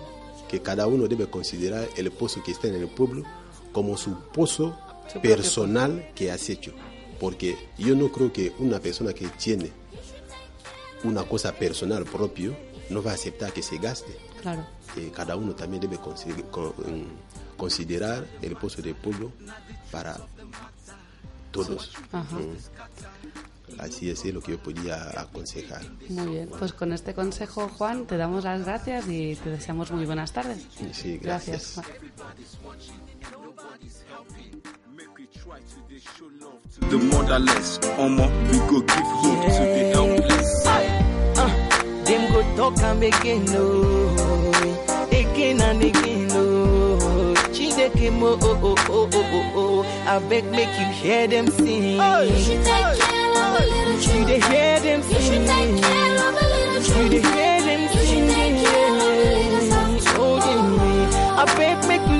Que cada uno debe considerar el pozo que está en el pueblo como su pozo Su personal que has hecho. Porque yo no creo que una persona que tiene una cosa personal propio no va a aceptar que se gaste. Claro. Que cada uno también debe mm, considerar el pozo del pueblo para todos. Ajá. Mm. Así es lo que yo podía aconsejar. Muy bien, pues con este consejo, Juan, te damos las gracias y te deseamos muy buenas tardes. Sí, Gracias. gracias. Juan. take him, oh oh, oh, oh, oh, oh, oh, oh. I beg, make you hear them sing. You should take care of a little child. You should hear them sing. You should take care of a little child. You should hear them sing. You should take care of a Oh, yeah. I beg, make you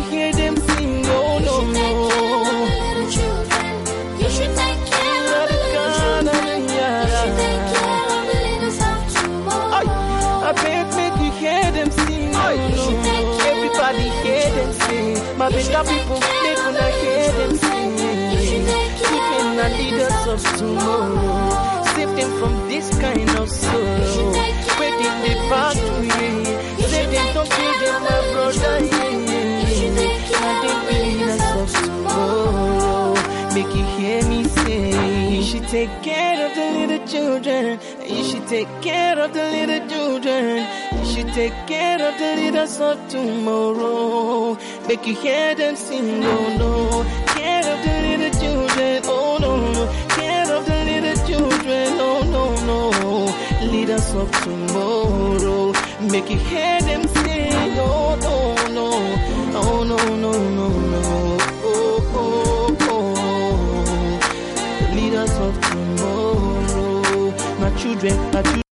better people, they gonna hear them sing. Keeping the leaders of tomorrow. Save them from this kind take care of the little children. You should take care of the little children. You should take care of the leaders of tomorrow. Make you hear them sing, oh no. Care of the little children, oh no, no. Care of the little children, oh no, no. Leaders of tomorrow. Make you hear them sing, oh no, no. Oh no, no, no, no. Children, my children.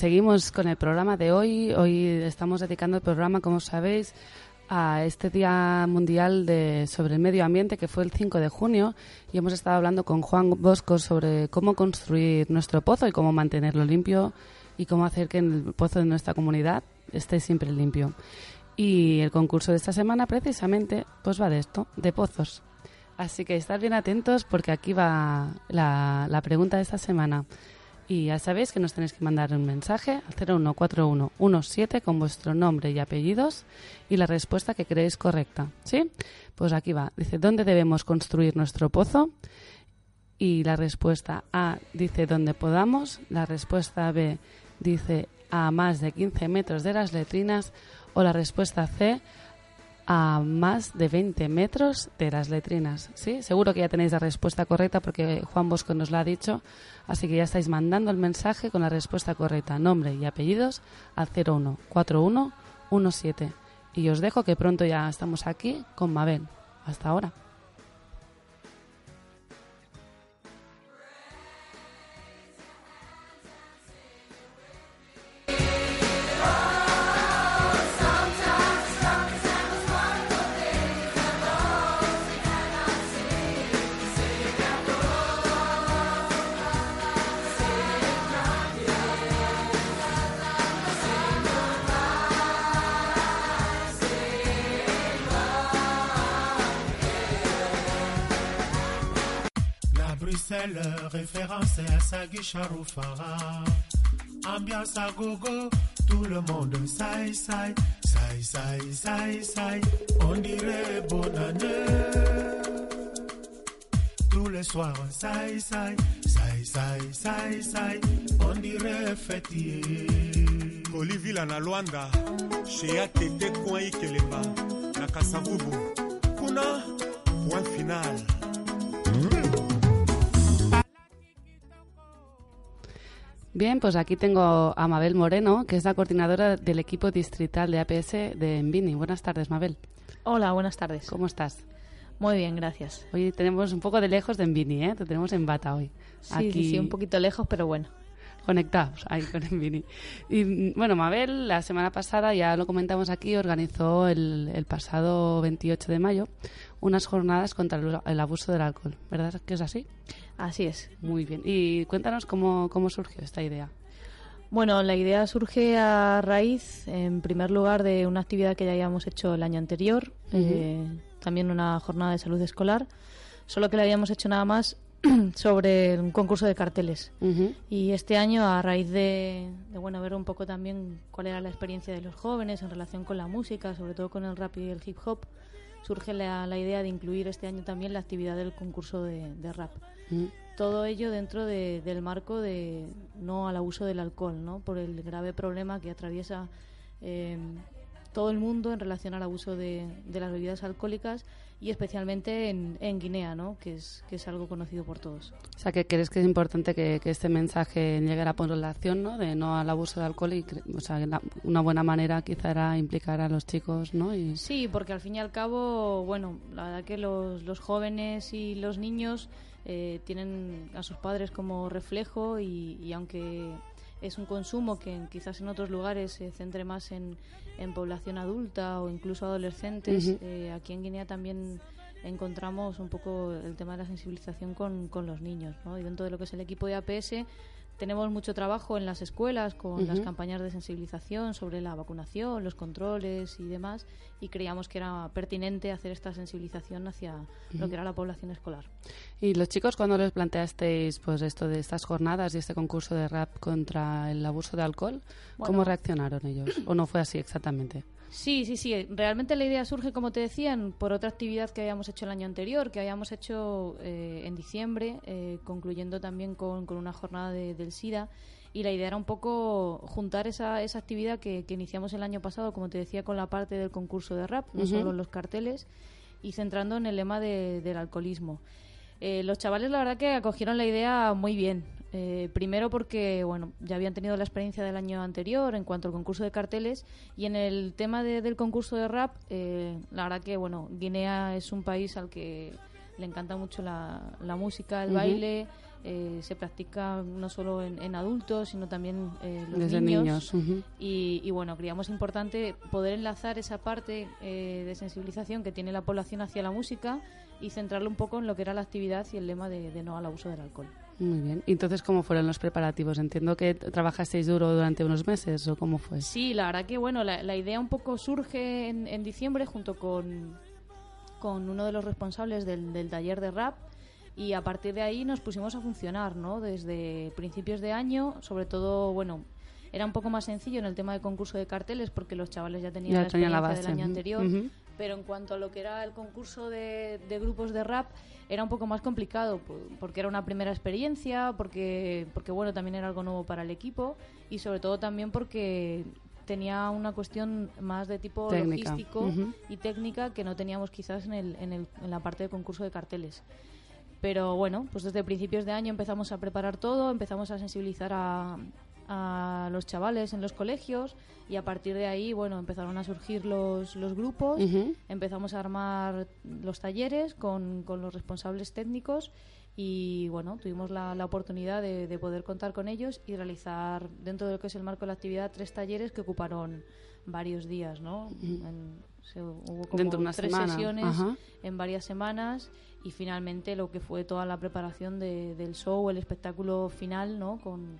Seguimos con el programa de hoy. Hoy estamos dedicando el programa, como sabéis, a este Día Mundial de, sobre el Medio Ambiente, que fue el 5 de junio, y hemos estado hablando con Juan Bosco sobre cómo construir nuestro pozo y cómo mantenerlo limpio y cómo hacer que el pozo de nuestra comunidad esté siempre limpio. Y el concurso de esta semana, precisamente, pues va de esto, de pozos. Así que estar bien atentos porque aquí va la, la pregunta de esta semana. Y ya sabéis que nos tenéis que mandar un mensaje al 014117 con vuestro nombre y apellidos y la respuesta que creéis correcta. ¿Sí? Pues aquí va. Dice, ¿dónde debemos construir nuestro pozo? Y la respuesta A dice donde podamos. La respuesta B dice a más de 15 metros de las letrinas. O la respuesta C a más de 20 metros de las letrinas. ¿Sí? Seguro que ya tenéis la respuesta correcta porque Juan Bosco nos la ha dicho. Así que ya estáis mandando el mensaje con la respuesta correcta, nombre y apellidos al 014117. Y os dejo que pronto ya estamos aquí con Mabel. Hasta ahora. La Bruxelles, référence à Sagi Charoufara. Ambiance à gogo, tout le monde saï saï, saï saï saï saï. On dirait bonne année. Tous les soirs, saï saï, saï saï saï saï. On dirait fêtier. kolivila na lwanda shea tete coin ikelemba na kasavubu Bien, pues aquí tengo a Mabel Moreno, que es la coordinadora del equipo distrital de APS de Envini. Buenas tardes, Mabel. Hola, buenas tardes. ¿Cómo estás? Muy bien, gracias. Hoy tenemos un poco de lejos de Envini, ¿eh? Te tenemos en bata hoy. Sí, sí, sí, un poquito lejos, pero bueno. Conectados ahí con Envini. Y mm, bueno, Mabel, la semana pasada, ya lo comentamos aquí, organizó el, el pasado 28 de mayo unas jornadas contra el, el abuso del alcohol. ¿Verdad que es así? Así es. Muy bien. Y cuéntanos cómo, cómo surgió esta idea. Bueno, la idea surge a raíz, en primer lugar, de una actividad que ya habíamos hecho el año anterior, eh, también una jornada de salud escolar, solo que la habíamos hecho nada más *clears throat* sobre un concurso de carteles. Y este año, a raíz de, de, bueno ver un poco también cuál era la experiencia de los jóvenes en relación con la música, sobre todo con el rap y el hip hop, surge la, la idea de incluir este año también la actividad del concurso de, de rap. Mm. Todo ello dentro de- del marco de no al abuso del alcohol, ¿no? por el grave problema que atraviesa eh, todo el mundo en relación al abuso de las bebidas alcohólicas y especialmente en, en Guinea, ¿no? que, es, que es algo conocido por todos. O sea, que crees que es importante que, que este mensaje llegue a la población, ¿no? De no al abuso de alcohol y, o sea, la- una buena manera quizá era implicar a los chicos, ¿no? Y, Sí, porque al fin y al cabo, bueno, la verdad que los, los jóvenes y los niños eh, tienen a sus padres como reflejo y, y aunque es un consumo que quizás en otros lugares se centre más en, en población adulta o incluso adolescentes, eh, aquí en Guinea también encontramos un poco el tema de la sensibilización con, con los niños. ¿no? Y dentro de lo que es el equipo de APS tenemos mucho trabajo en las escuelas con las campañas de sensibilización sobre la vacunación, los controles y demás, y creíamos que era pertinente hacer esta sensibilización hacia lo que era la población escolar. y los chicos, cuando les planteasteis pues esto de estas jornadas y este concurso de rap contra el abuso de alcohol, ¿cómo reaccionaron ellos? ¿O no fue así exactamente? Sí, sí, sí. Realmente la idea surge, como te decían, por otra actividad que habíamos hecho el año anterior, que habíamos hecho eh, en diciembre, eh, concluyendo también con, con una jornada de- del SIDA. Y la idea era un poco juntar esa, esa actividad que, que iniciamos el año pasado, como te decía, con la parte del concurso de rap, no Ujú. solo los carteles, y centrando en el lema de- del alcoholismo. Eh, los chavales, la verdad, que acogieron la idea muy bien. Eh, primero porque, bueno, ya habían tenido la experiencia del año anterior en cuanto al concurso de carteles y en el tema de- del concurso de rap, eh, la verdad que, bueno, Guinea es un país al que le encanta mucho la, la música, el baile eh, se practica no solo en, en adultos, sino también eh, los Desde niños. y, y, bueno, creíamos importante poder enlazar esa parte eh, de sensibilización que tiene la población hacia la música y centrarlo un poco en lo que era la actividad y el lema de, de no al abuso del alcohol. Muy bien. ¿Y entonces cómo fueron los preparativos? Entiendo que trabajasteis duro durante unos meses o cómo fue. Sí, la verdad que bueno, la, la idea un poco surge en, en diciembre junto con, con uno de los responsables del, del taller de rap y a partir de ahí nos pusimos a funcionar, ¿no? Desde principios de año, sobre todo, bueno, era un poco más sencillo en el tema de concurso de carteles porque los chavales ya tenían Ya la experiencia del base, año ujú, anterior, pero en cuanto a lo que era el concurso de, de grupos de rap era un poco más complicado po- porque era una primera experiencia, porque porque bueno, también era algo nuevo para el equipo y sobre todo también porque tenía una cuestión más de tipo Técnica, logístico y técnica que no teníamos quizás en, el, en, el- en la parte de concurso de carteles. Pero bueno, pues desde principios de año empezamos a preparar todo, empezamos a sensibilizar a, a los chavales en los colegios y a partir de ahí, bueno, empezaron a surgir los, los grupos, empezamos a armar los talleres con, con los responsables técnicos y bueno, tuvimos la, la oportunidad de, de poder contar con ellos y realizar dentro de lo que es el marco de la actividad tres talleres que ocuparon varios días, ¿no? En- se- hubo como Dentro de una tres semana, sesiones ajá. en varias semanas y finalmente lo que fue toda la preparación de- del show, el espectáculo final, ¿no? Con,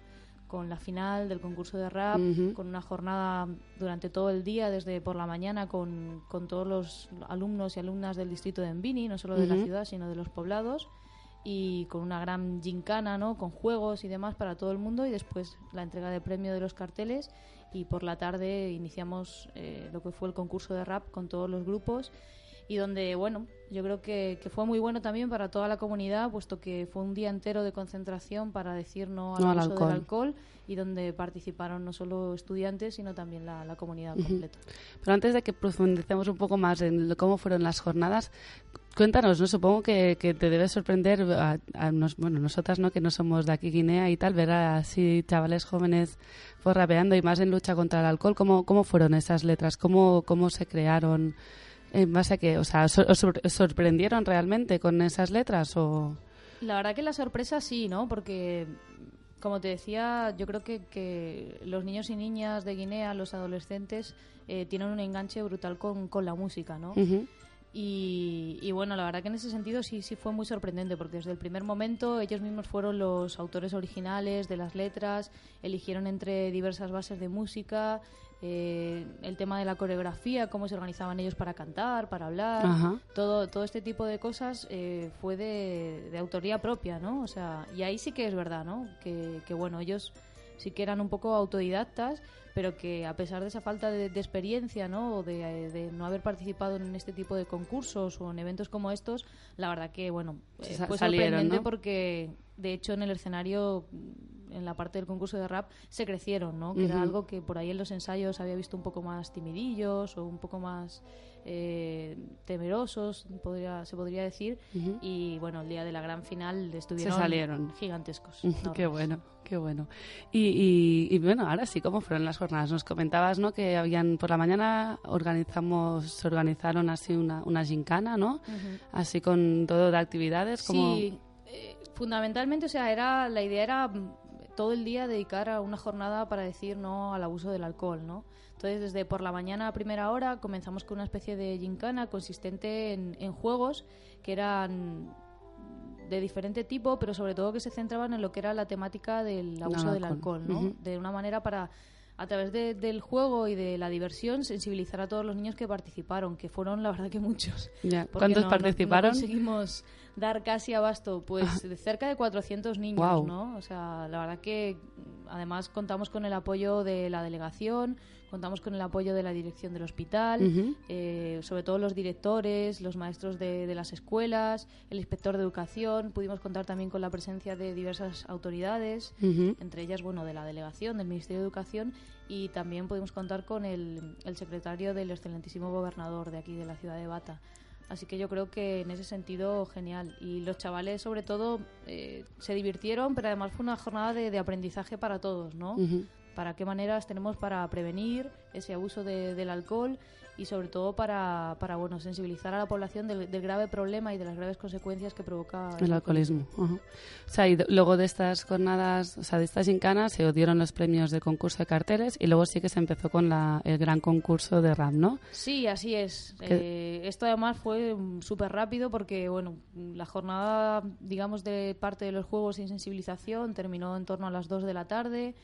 con la final del concurso de rap, con una jornada durante todo el día, desde por la mañana, con, con todos los alumnos y alumnas del distrito de Envini, no solo de la ciudad, sino de los poblados, y con una gran gincana, ¿no? Con juegos y demás para todo el mundo, y después la entrega de premio de los carteles, y por la tarde iniciamos eh, lo que fue el concurso de rap con todos los grupos, y donde, bueno, yo creo que, que fue muy bueno también para toda la comunidad, puesto que fue un día entero de concentración para decir no al No al abuso alcohol. del alcohol y donde participaron no solo estudiantes, sino también la, la comunidad completa. Pero antes de que profundicemos un poco más en cómo fueron las jornadas, cuéntanos, ¿no? Supongo que, que te debe sorprender, a, a nos- bueno, nosotras, ¿no? Que no somos de aquí Guinea y tal, ver a así chavales jóvenes pues, rapeando y más en lucha contra el alcohol. ¿Cómo, cómo fueron esas letras? ¿Cómo, cómo se crearon? ¿En base a qué? O sea, ¿os, sor- sorprendieron realmente con esas letras o...? La verdad que la sorpresa sí, ¿no? Porque, como te decía, yo creo que, que los niños y niñas de Guinea, los adolescentes, eh, tienen un enganche brutal con, con la música, ¿no? Y, y bueno, la verdad que en ese sentido sí, sí fue muy sorprendente, porque desde el primer momento ellos mismos fueron los autores originales de las letras, eligieron entre diversas bases de música, eh, el tema de la coreografía, cómo se organizaban ellos para cantar, para hablar, Ajá. todo, todo este tipo de cosas eh, fue de, de autoría propia, ¿no? O sea, y ahí sí que es verdad, ¿no? Que, que bueno, ellos sí que eran un poco autodidactas, pero que a pesar de esa falta de, de experiencia, ¿no? O de, de no haber participado en este tipo de concursos o en eventos como estos, la verdad que, bueno, eh, fue salieron, sorprendente ¿no? porque, de hecho, en el escenario, en la parte del concurso de rap, se crecieron, ¿no? Que era algo que por ahí en los ensayos había visto un poco más timidillos o un poco más eh, temerosos, podría, se podría decir. Y bueno, el día de la gran final estuvieron salieron. gigantescos. qué bueno, qué bueno. Y, y, y bueno, ahora sí, ¿cómo fueron las jornadas? Nos comentabas, ¿no? Que habían, por la mañana organizamos, se organizaron así una, una gincana, ¿no? Así con todo de actividades, como... Sí, eh, fundamentalmente, o sea, era la idea era todo el día dedicar a una jornada para decir no al abuso del alcohol, ¿no? Entonces, desde por la mañana a primera hora comenzamos con una especie de gincana consistente en, en juegos que eran de diferente tipo, pero sobre todo que se centraban en lo que era la temática del abuso Del del alcohol. ¿no? De una manera para a través de- del juego y de la diversión sensibilizar a todos los niños que participaron, que fueron la verdad que muchos. Ya, ¿Cuántos no- no- participaron? No, conseguimos dar casi abasto, pues *laughs* de cerca de 400 niños. ¿no? O sea, la verdad que además contamos con el apoyo de la delegación, contamos con el apoyo de la dirección del hospital, eh, sobre todo los directores, los maestros de, de las escuelas, el inspector de educación, pudimos contar también con la presencia de diversas autoridades, entre ellas, bueno, de la delegación, del Ministerio de Educación, y también pudimos contar con el, el secretario del excelentísimo gobernador de aquí, de la ciudad de Bata. Así que yo creo que en ese sentido, genial. Y los chavales, sobre todo, eh, se divirtieron, pero además fue una jornada de, de aprendizaje para todos, ¿no? Para qué maneras tenemos para prevenir ese abuso de- del alcohol y sobre todo para, para bueno, sensibilizar a la población del, del grave problema y de las graves consecuencias que provoca El alcoholismo. ajá. O sea, y de- luego de estas jornadas, o sea, de estas gincanas se dieron los premios del concurso de carteles y luego sí que se empezó con la, el gran concurso de rap, ¿no? Sí, así es. Eh, esto además fue mm, súper rápido porque, bueno, mm, la jornada, digamos, de parte de los juegos y sensibilización terminó en torno a las 2 de la tarde,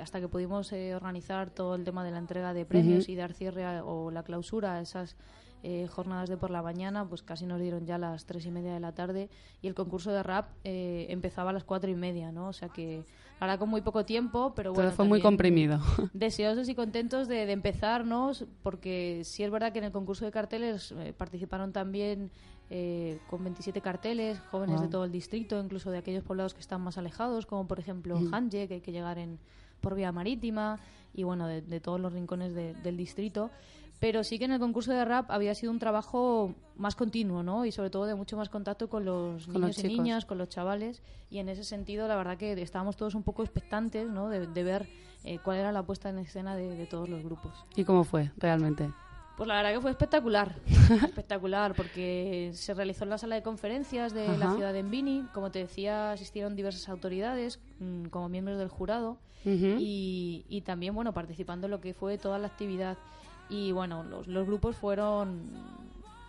hasta que pudimos eh, organizar todo el tema de la entrega de premios y dar cierre a- o la clausura a esas eh, jornadas de por la mañana, pues casi nos dieron ya las tres y media de la tarde y el concurso de rap eh, empezaba a las cuatro y media, ¿no? O sea que ahora con muy poco tiempo, pero Todo bueno. fue muy comprimido. *laughs* deseosos y contentos de, de empezarnos, porque sí es verdad que en el concurso de carteles eh, participaron también eh, con 27 carteles, jóvenes Wow. de todo el distrito, incluso de aquellos poblados que están más alejados, como por ejemplo Ujú. Hanje, que hay que llegar en, por vía marítima, y bueno, de, de todos los rincones de- del distrito. Pero sí que en el concurso de rap había sido un trabajo más continuo, ¿no? Y sobre todo de mucho más contacto con los Con niños los y niñas, con los chavales. Y en ese sentido, la verdad que estábamos todos un poco expectantes, ¿no? De, de ver eh, cuál era la puesta en escena de, de todos los grupos. ¿Y cómo fue realmente? Pues la verdad que fue espectacular, *laughs* espectacular, porque se realizó en la sala de conferencias de la ciudad de Envini. Como te decía, asistieron diversas autoridades mm, como miembros del jurado y, y también, bueno, participando en lo que fue toda la actividad. Y bueno, los, los grupos fueron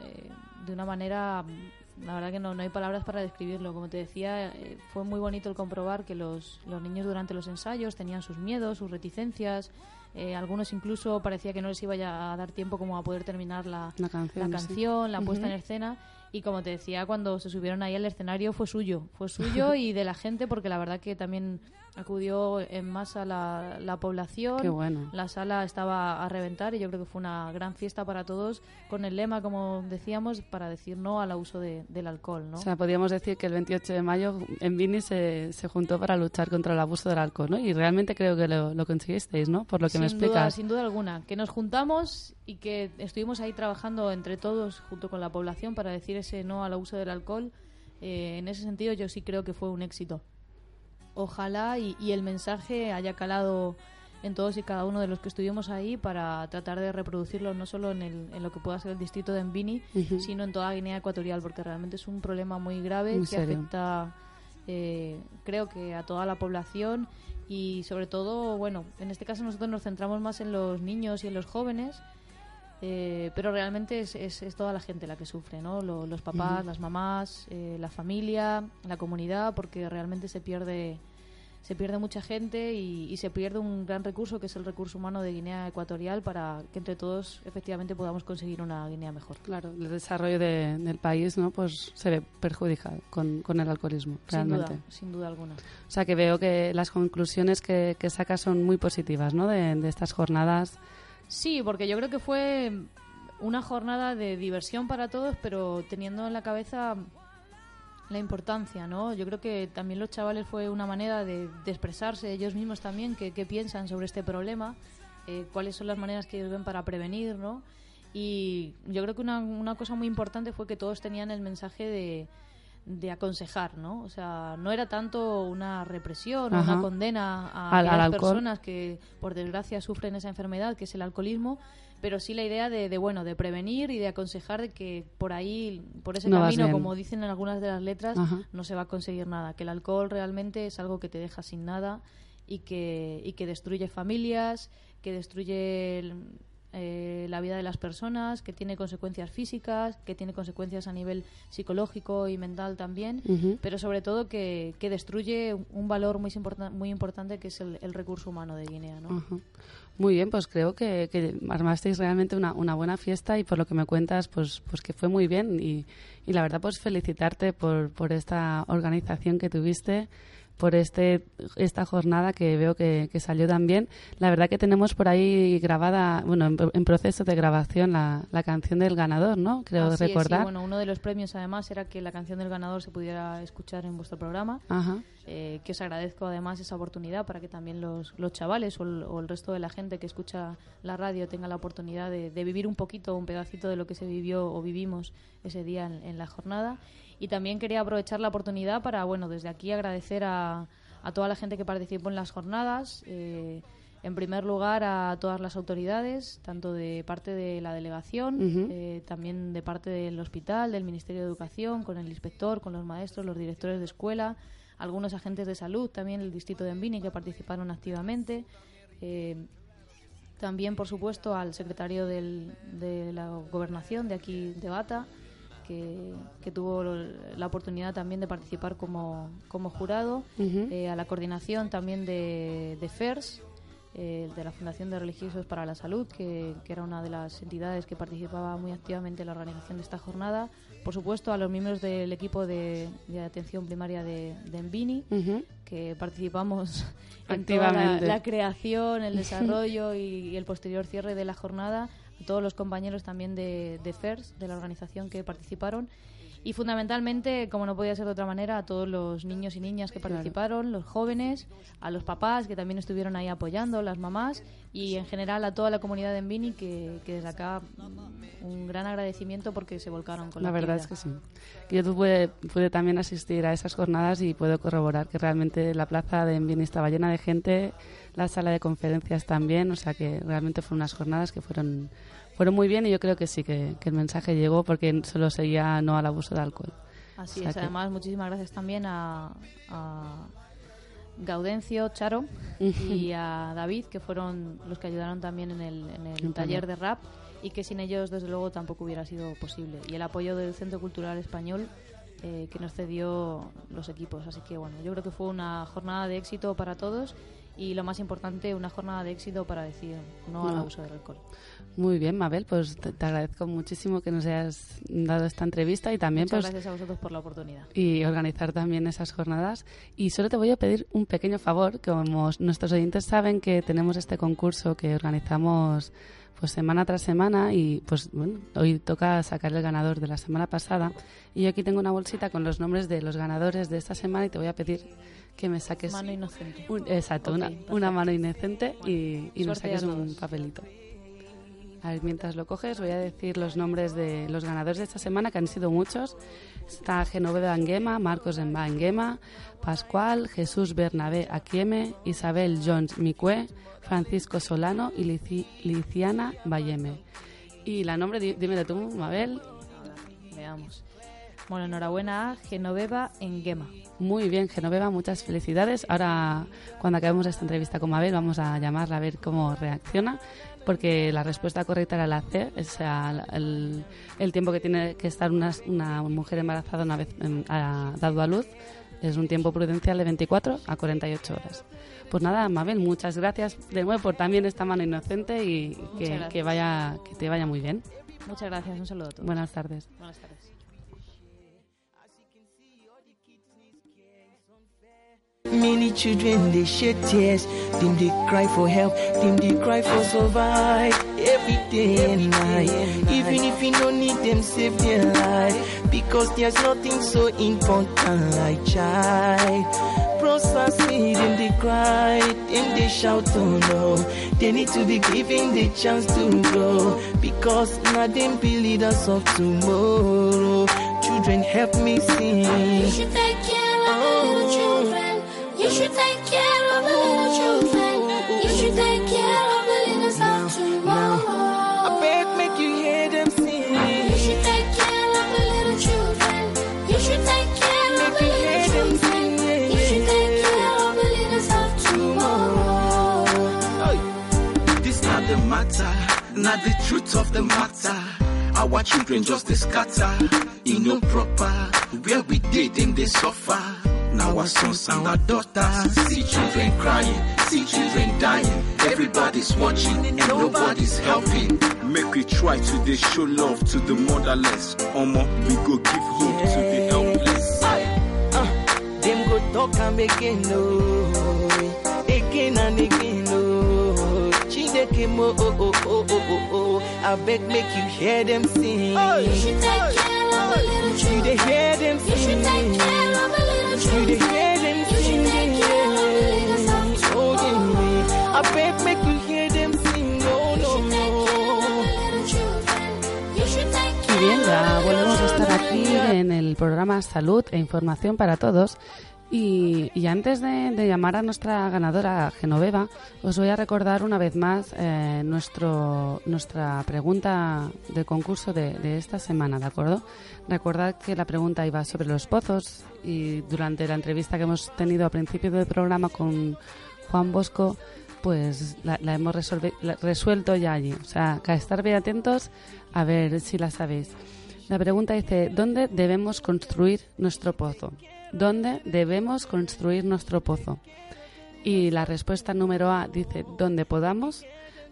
eh, de una manera, mm, la verdad que no, no hay palabras para describirlo. Como te decía, eh, fue muy bonito el comprobar que los, los niños durante los ensayos tenían sus miedos, sus reticencias. Eh, algunos incluso parecía que no les iba ya a dar tiempo como a poder terminar la, La canción. la sí. canción, la puesta en escena. Y como te decía, cuando se subieron ahí al escenario fue suyo, fue suyo *laughs* y de la gente, porque la verdad que también acudió en masa la, la población. Qué bueno. La sala estaba a reventar y yo creo que fue una gran fiesta para todos, con el lema, como decíamos, para decir no al abuso de- del alcohol. ¿no? O sea, podríamos decir que el 28 de mayo en Vini se, se juntó para luchar contra el abuso del alcohol, ¿no? Y realmente creo que lo, lo conseguisteis, ¿no? Por lo que sin me duda, explicas. sin duda alguna. Que nos juntamos y que estuvimos ahí trabajando entre todos, junto con la población, para decir ese no al abuso del alcohol. eh, en ese sentido, yo sí creo que fue un éxito. Ojalá y, y el mensaje haya calado en todos y cada uno de los que estuvimos ahí para tratar de reproducirlo no solo en, el- en lo que pueda ser el distrito de Envini, Ujú. sino en toda Guinea Ecuatorial, porque realmente es un problema muy grave Muy que serio. afecta, eh, creo que a toda la población y sobre todo, bueno, en este caso nosotros nos centramos más en los niños y en los jóvenes, eh, pero realmente es, es- es toda la gente la que sufre, ¿no? Lo- los papás, las mamás, eh, la familia, la comunidad, porque realmente se pierde se pierde mucha gente y, y se pierde un gran recurso que es el recurso humano de Guinea Ecuatorial para que entre todos efectivamente podamos conseguir una Guinea mejor. Claro, el desarrollo de- del país, ¿no? Pues se ve perjudicado con, con el alcoholismo, Sin realmente. duda, sin duda alguna. O sea, que veo que las conclusiones que, que sacas son muy positivas, ¿no? De, de estas jornadas. Sí, porque yo creo que fue una jornada de diversión para todos, pero teniendo en la cabeza la importancia, ¿no? Yo creo que también los chavales fue una manera de, de expresarse ellos mismos también, qué qué piensan sobre este problema, eh, cuáles son las maneras que ellos ven para prevenir, ¿no? Y yo creo que una, una cosa muy importante fue que todos tenían el mensaje de, de aconsejar, ¿no? O sea, no era tanto una represión Ajá. una condena a Al- alcohol. personas que, por desgracia, sufren esa enfermedad, que es el alcoholismo, pero sí la idea de, de, bueno, de prevenir y de aconsejar de que por ahí, por ese No camino, como dicen en algunas de las letras, Ajá. no se va a conseguir nada. Que el alcohol realmente es algo que te deja sin nada y que, y que destruye familias, que destruye el- eh, la vida de las personas, que tiene consecuencias físicas, que tiene consecuencias a nivel psicológico y mental también, pero sobre todo que, que destruye un valor muy, importa- muy importante que es el, el recurso humano de Guinea. ¿no? Muy bien, pues creo que, que armasteis realmente una, una buena fiesta y por lo que me cuentas, pues, pues que fue muy bien y, y la verdad, pues felicitarte por, por esta organización que tuviste, por este esta jornada que veo que, que salió tan bien. La verdad que tenemos por ahí grabada, bueno, en, en proceso de grabación la, la canción del ganador, ¿no? Creo Así es, sí, recordar. bueno, uno de los premios además era que la canción del ganador se pudiera escuchar en vuestro programa. Ajá. Eh, que os agradezco además esa oportunidad para que también los, los chavales o el, o el resto de la gente que escucha la radio tenga la oportunidad de, de vivir un poquito, un pedacito de lo que se vivió o vivimos ese día en, en la jornada. Y también quería aprovechar la oportunidad para, bueno, desde aquí agradecer a, a toda la gente que participó en las jornadas. eh, En primer lugar, a todas las autoridades, tanto de parte de la delegación, eh, también de parte del hospital, del Ministerio de Educación, con el inspector, con los maestros, los directores de escuela, algunos agentes de salud, también el distrito de Envini, que participaron activamente. eh, también, por supuesto, al secretario del- de la gobernación de aquí, de Bata, que, que tuvo la oportunidad también de participar como, como jurado, eh, a la coordinación también de, de FERS, de la Fundación de Religiosos para la Salud, que, que era una de las entidades que participaba muy activamente en la organización de esta jornada. Por supuesto, a los miembros del equipo de, de atención primaria de, de Envini, que participamos en toda la, Activamente. la creación, el *laughs* desarrollo y, y el posterior cierre de la jornada, a todos los compañeros también de, de FERS, de la organización que participaron, y fundamentalmente, como no podía ser de otra manera, a todos los niños y niñas que Claro. participaron, los jóvenes, a los papás que también estuvieron ahí apoyando, las mamás, y en general a toda la comunidad de Envini, que, que desde acá un gran agradecimiento porque se volcaron con la, La verdad es que sí. Yo pude, pude también asistir a esas jornadas y puedo corroborar que realmente la plaza de Envini estaba llena de gente, la sala de conferencias también, o sea que realmente fueron unas jornadas que fueron, fueron muy bien y yo creo que sí, que, que el mensaje llegó porque solo seguía no al abuso de alcohol. Así O sea es, que- además muchísimas gracias también a, a Gaudencio, Charo y a David, que fueron los que ayudaron también en el, en el taller. de rap y que sin ellos desde luego tampoco hubiera sido posible. Y el apoyo del Centro Cultural Español eh, que nos cedió los equipos. Así que bueno, yo creo que fue una jornada de éxito para todos y lo más importante, una jornada de éxito para decir no, al No. abuso del alcohol. Muy bien, Mabel, pues te, te agradezco muchísimo que nos hayas dado esta entrevista y también Muchas pues gracias a vosotros por la oportunidad. y organizar también esas jornadas. Y solo te voy a pedir un pequeño favor, como nuestros oyentes saben que tenemos este concurso que organizamos pues semana tras semana y pues bueno, hoy toca sacar el ganador de la semana pasada y yo aquí tengo una bolsita con los nombres de los ganadores de esta semana y te voy a pedir que me saques Mano inocente. un- exacto, una, una mano inocente y, y nos saques un papelito. A ver, mientras lo coges, voy a decir los nombres de los ganadores de esta semana, que han sido muchos. Está Genoveva Anguema, Marcos Emba Anguema, Pascual, Jesús Bernabé Aquieme, Isabel Jones Micue, Francisco Solano y Lici- Liciana Bayeme. Y la nombre, di- dímelo tú, Mabel. Veamos. Bueno, enhorabuena a Genoveva Enguema. Muy bien, Genoveva, muchas felicidades. Ahora, cuando acabemos esta entrevista con Mabel, vamos a llamarla a ver cómo reacciona, porque la respuesta correcta era la C, o sea, el, el tiempo que tiene que estar una, una mujer embarazada una vez em, ha dado a luz es un tiempo prudencial de 24 a 48 horas. Pues nada, Mabel, muchas gracias de nuevo por también esta mano inocente y que vaya, que te vaya muy bien. Muchas gracias, un saludo a todos. Buenas tardes. Buenas tardes. Many children they shed tears, them they cry for help, them they cry for survive every day and night. Even if you don't need them, save their life because there's nothing so important like child. See them they cry, them they shout oh no. They need to be given the chance to grow because now them be leaders of tomorrow. Children help me sing. Should take care of the little children. You should take care of the leaders of tomorrow. I beg, make you hear them sing. You should take care of the little children. You should take care of the little children. You should take care of the leaders of tomorrow. This not the matter, not the truth of the matter. Our children just they scatter, e no proper. Where we did them they suffer. Now our sons and our daughters see children crying, see children dying. Everybody's watching and nobody's helping. Make we try to they show love to the motherless. Omo, we go give hope to the helpless. Uh, them go talk am again, no. Again and again, no. Chideke mo, oh, oh, oh, oh, oh, oh. I beg, make you hear them sing. You should take care of the little You children. hear them You should take sing. care of the Y bien, ya volvemos a estar aquí en el programa Salud e Información para Todos. Y, y antes de, llamar a nuestra ganadora Genoveva, os voy a recordar una vez más eh, nuestro, nuestra pregunta de concurso de, esta semana, ¿de acuerdo? Recordad que la pregunta iba sobre los pozos y durante la entrevista que hemos tenido al principio del programa con Juan Bosco, pues la, hemos resolve- resuelto ya allí. O sea, que a estar bien atentos a ver si la sabéis. La pregunta dice, ¿dónde debemos construir nuestro pozo? ¿Dónde debemos construir nuestro pozo? Y la respuesta número A dice, donde podamos.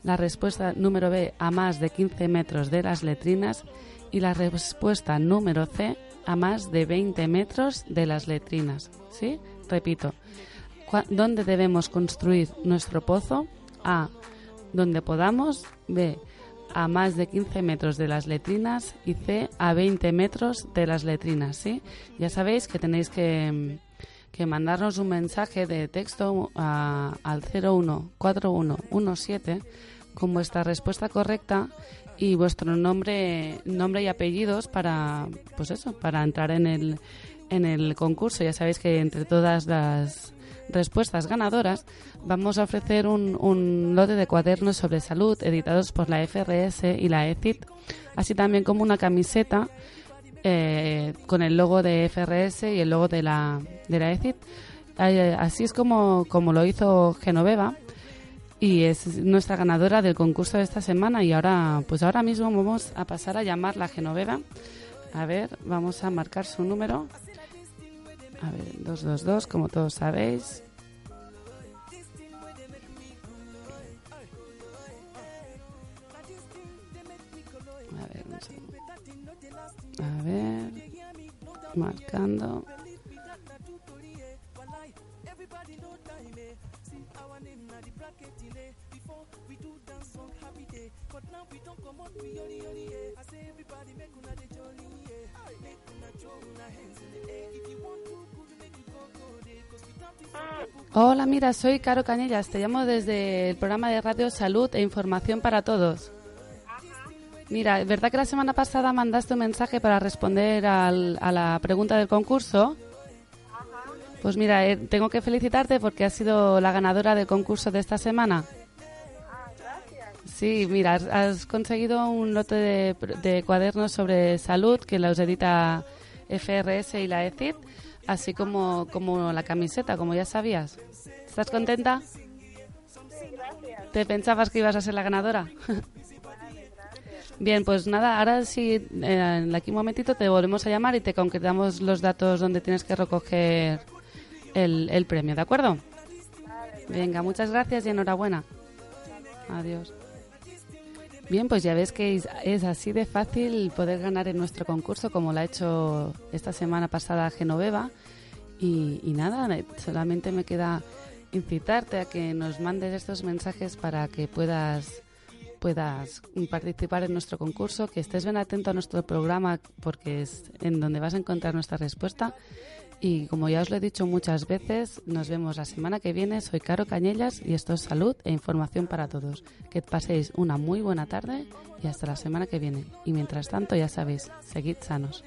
La respuesta número B, a más de 15 metros de las letrinas. Y la respuesta número C, a más de 20 metros de las letrinas. ¿Sí? Repito. ¿Dónde debemos construir nuestro pozo? A. Donde podamos. B. A más de 15 metros de las letrinas. Y C. A 20 metros de las letrinas. ¿sí? Ya sabéis que tenéis que, que mandarnos un mensaje de texto a- al 014117 con vuestra respuesta correcta y vuestro nombre, nombre y apellidos para, pues eso, para entrar en el, en el concurso. Ya sabéis que entre todas las respuestas ganadoras vamos a ofrecer un, un lote de cuadernos sobre salud editados por la FRS y la ECIT, así también como una camiseta eh, con el logo de FRS y el logo de la, de la ECIT. Eh, así es como, como lo hizo Genoveva y es nuestra ganadora del concurso de esta semana y ahora pues ahora mismo vamos a pasar a llamarla a Genoveva. A ver, vamos a marcar su número. A ver, 222, como todos sabéis. A ver. A ver, marcando. Hola, mira, soy Caro Cañellas. Te llamo desde el programa de radio Salud e Información para Todos. Mira, ¿verdad que la semana pasada mandaste un mensaje para responder al- a la pregunta del concurso? Pues mira, eh, tengo que felicitarte porque has sido la ganadora del concurso de esta semana. Sí, mira, has, conseguido un lote de, de cuadernos sobre salud que los edita FRS y la ECID, así como, como la camiseta, como ya sabías. ¿Estás contenta? ¿Te pensabas que ibas a ser la ganadora? Bien, pues nada, ahora sí, eh, en aquí un momentito te volvemos a llamar y te concretamos los datos donde tienes que recoger el, el premio, ¿de acuerdo? Venga, muchas gracias y enhorabuena. Adiós. Bien, pues ya ves que es, así de fácil poder ganar en nuestro concurso como lo ha hecho esta semana pasada Genoveva. Y, nada, solamente me queda incitarte a que nos mandes estos mensajes para que puedas puedas participar en nuestro concurso, que estés bien atento a nuestro programa porque es en donde vas a encontrar nuestra respuesta. Y como ya os lo he dicho muchas veces, nos vemos la semana que viene. Soy Caro Cañellas y esto es salud e información para todos. Que paséis una muy buena tarde y hasta la semana que viene. Y mientras tanto, ya sabéis, seguid sanos.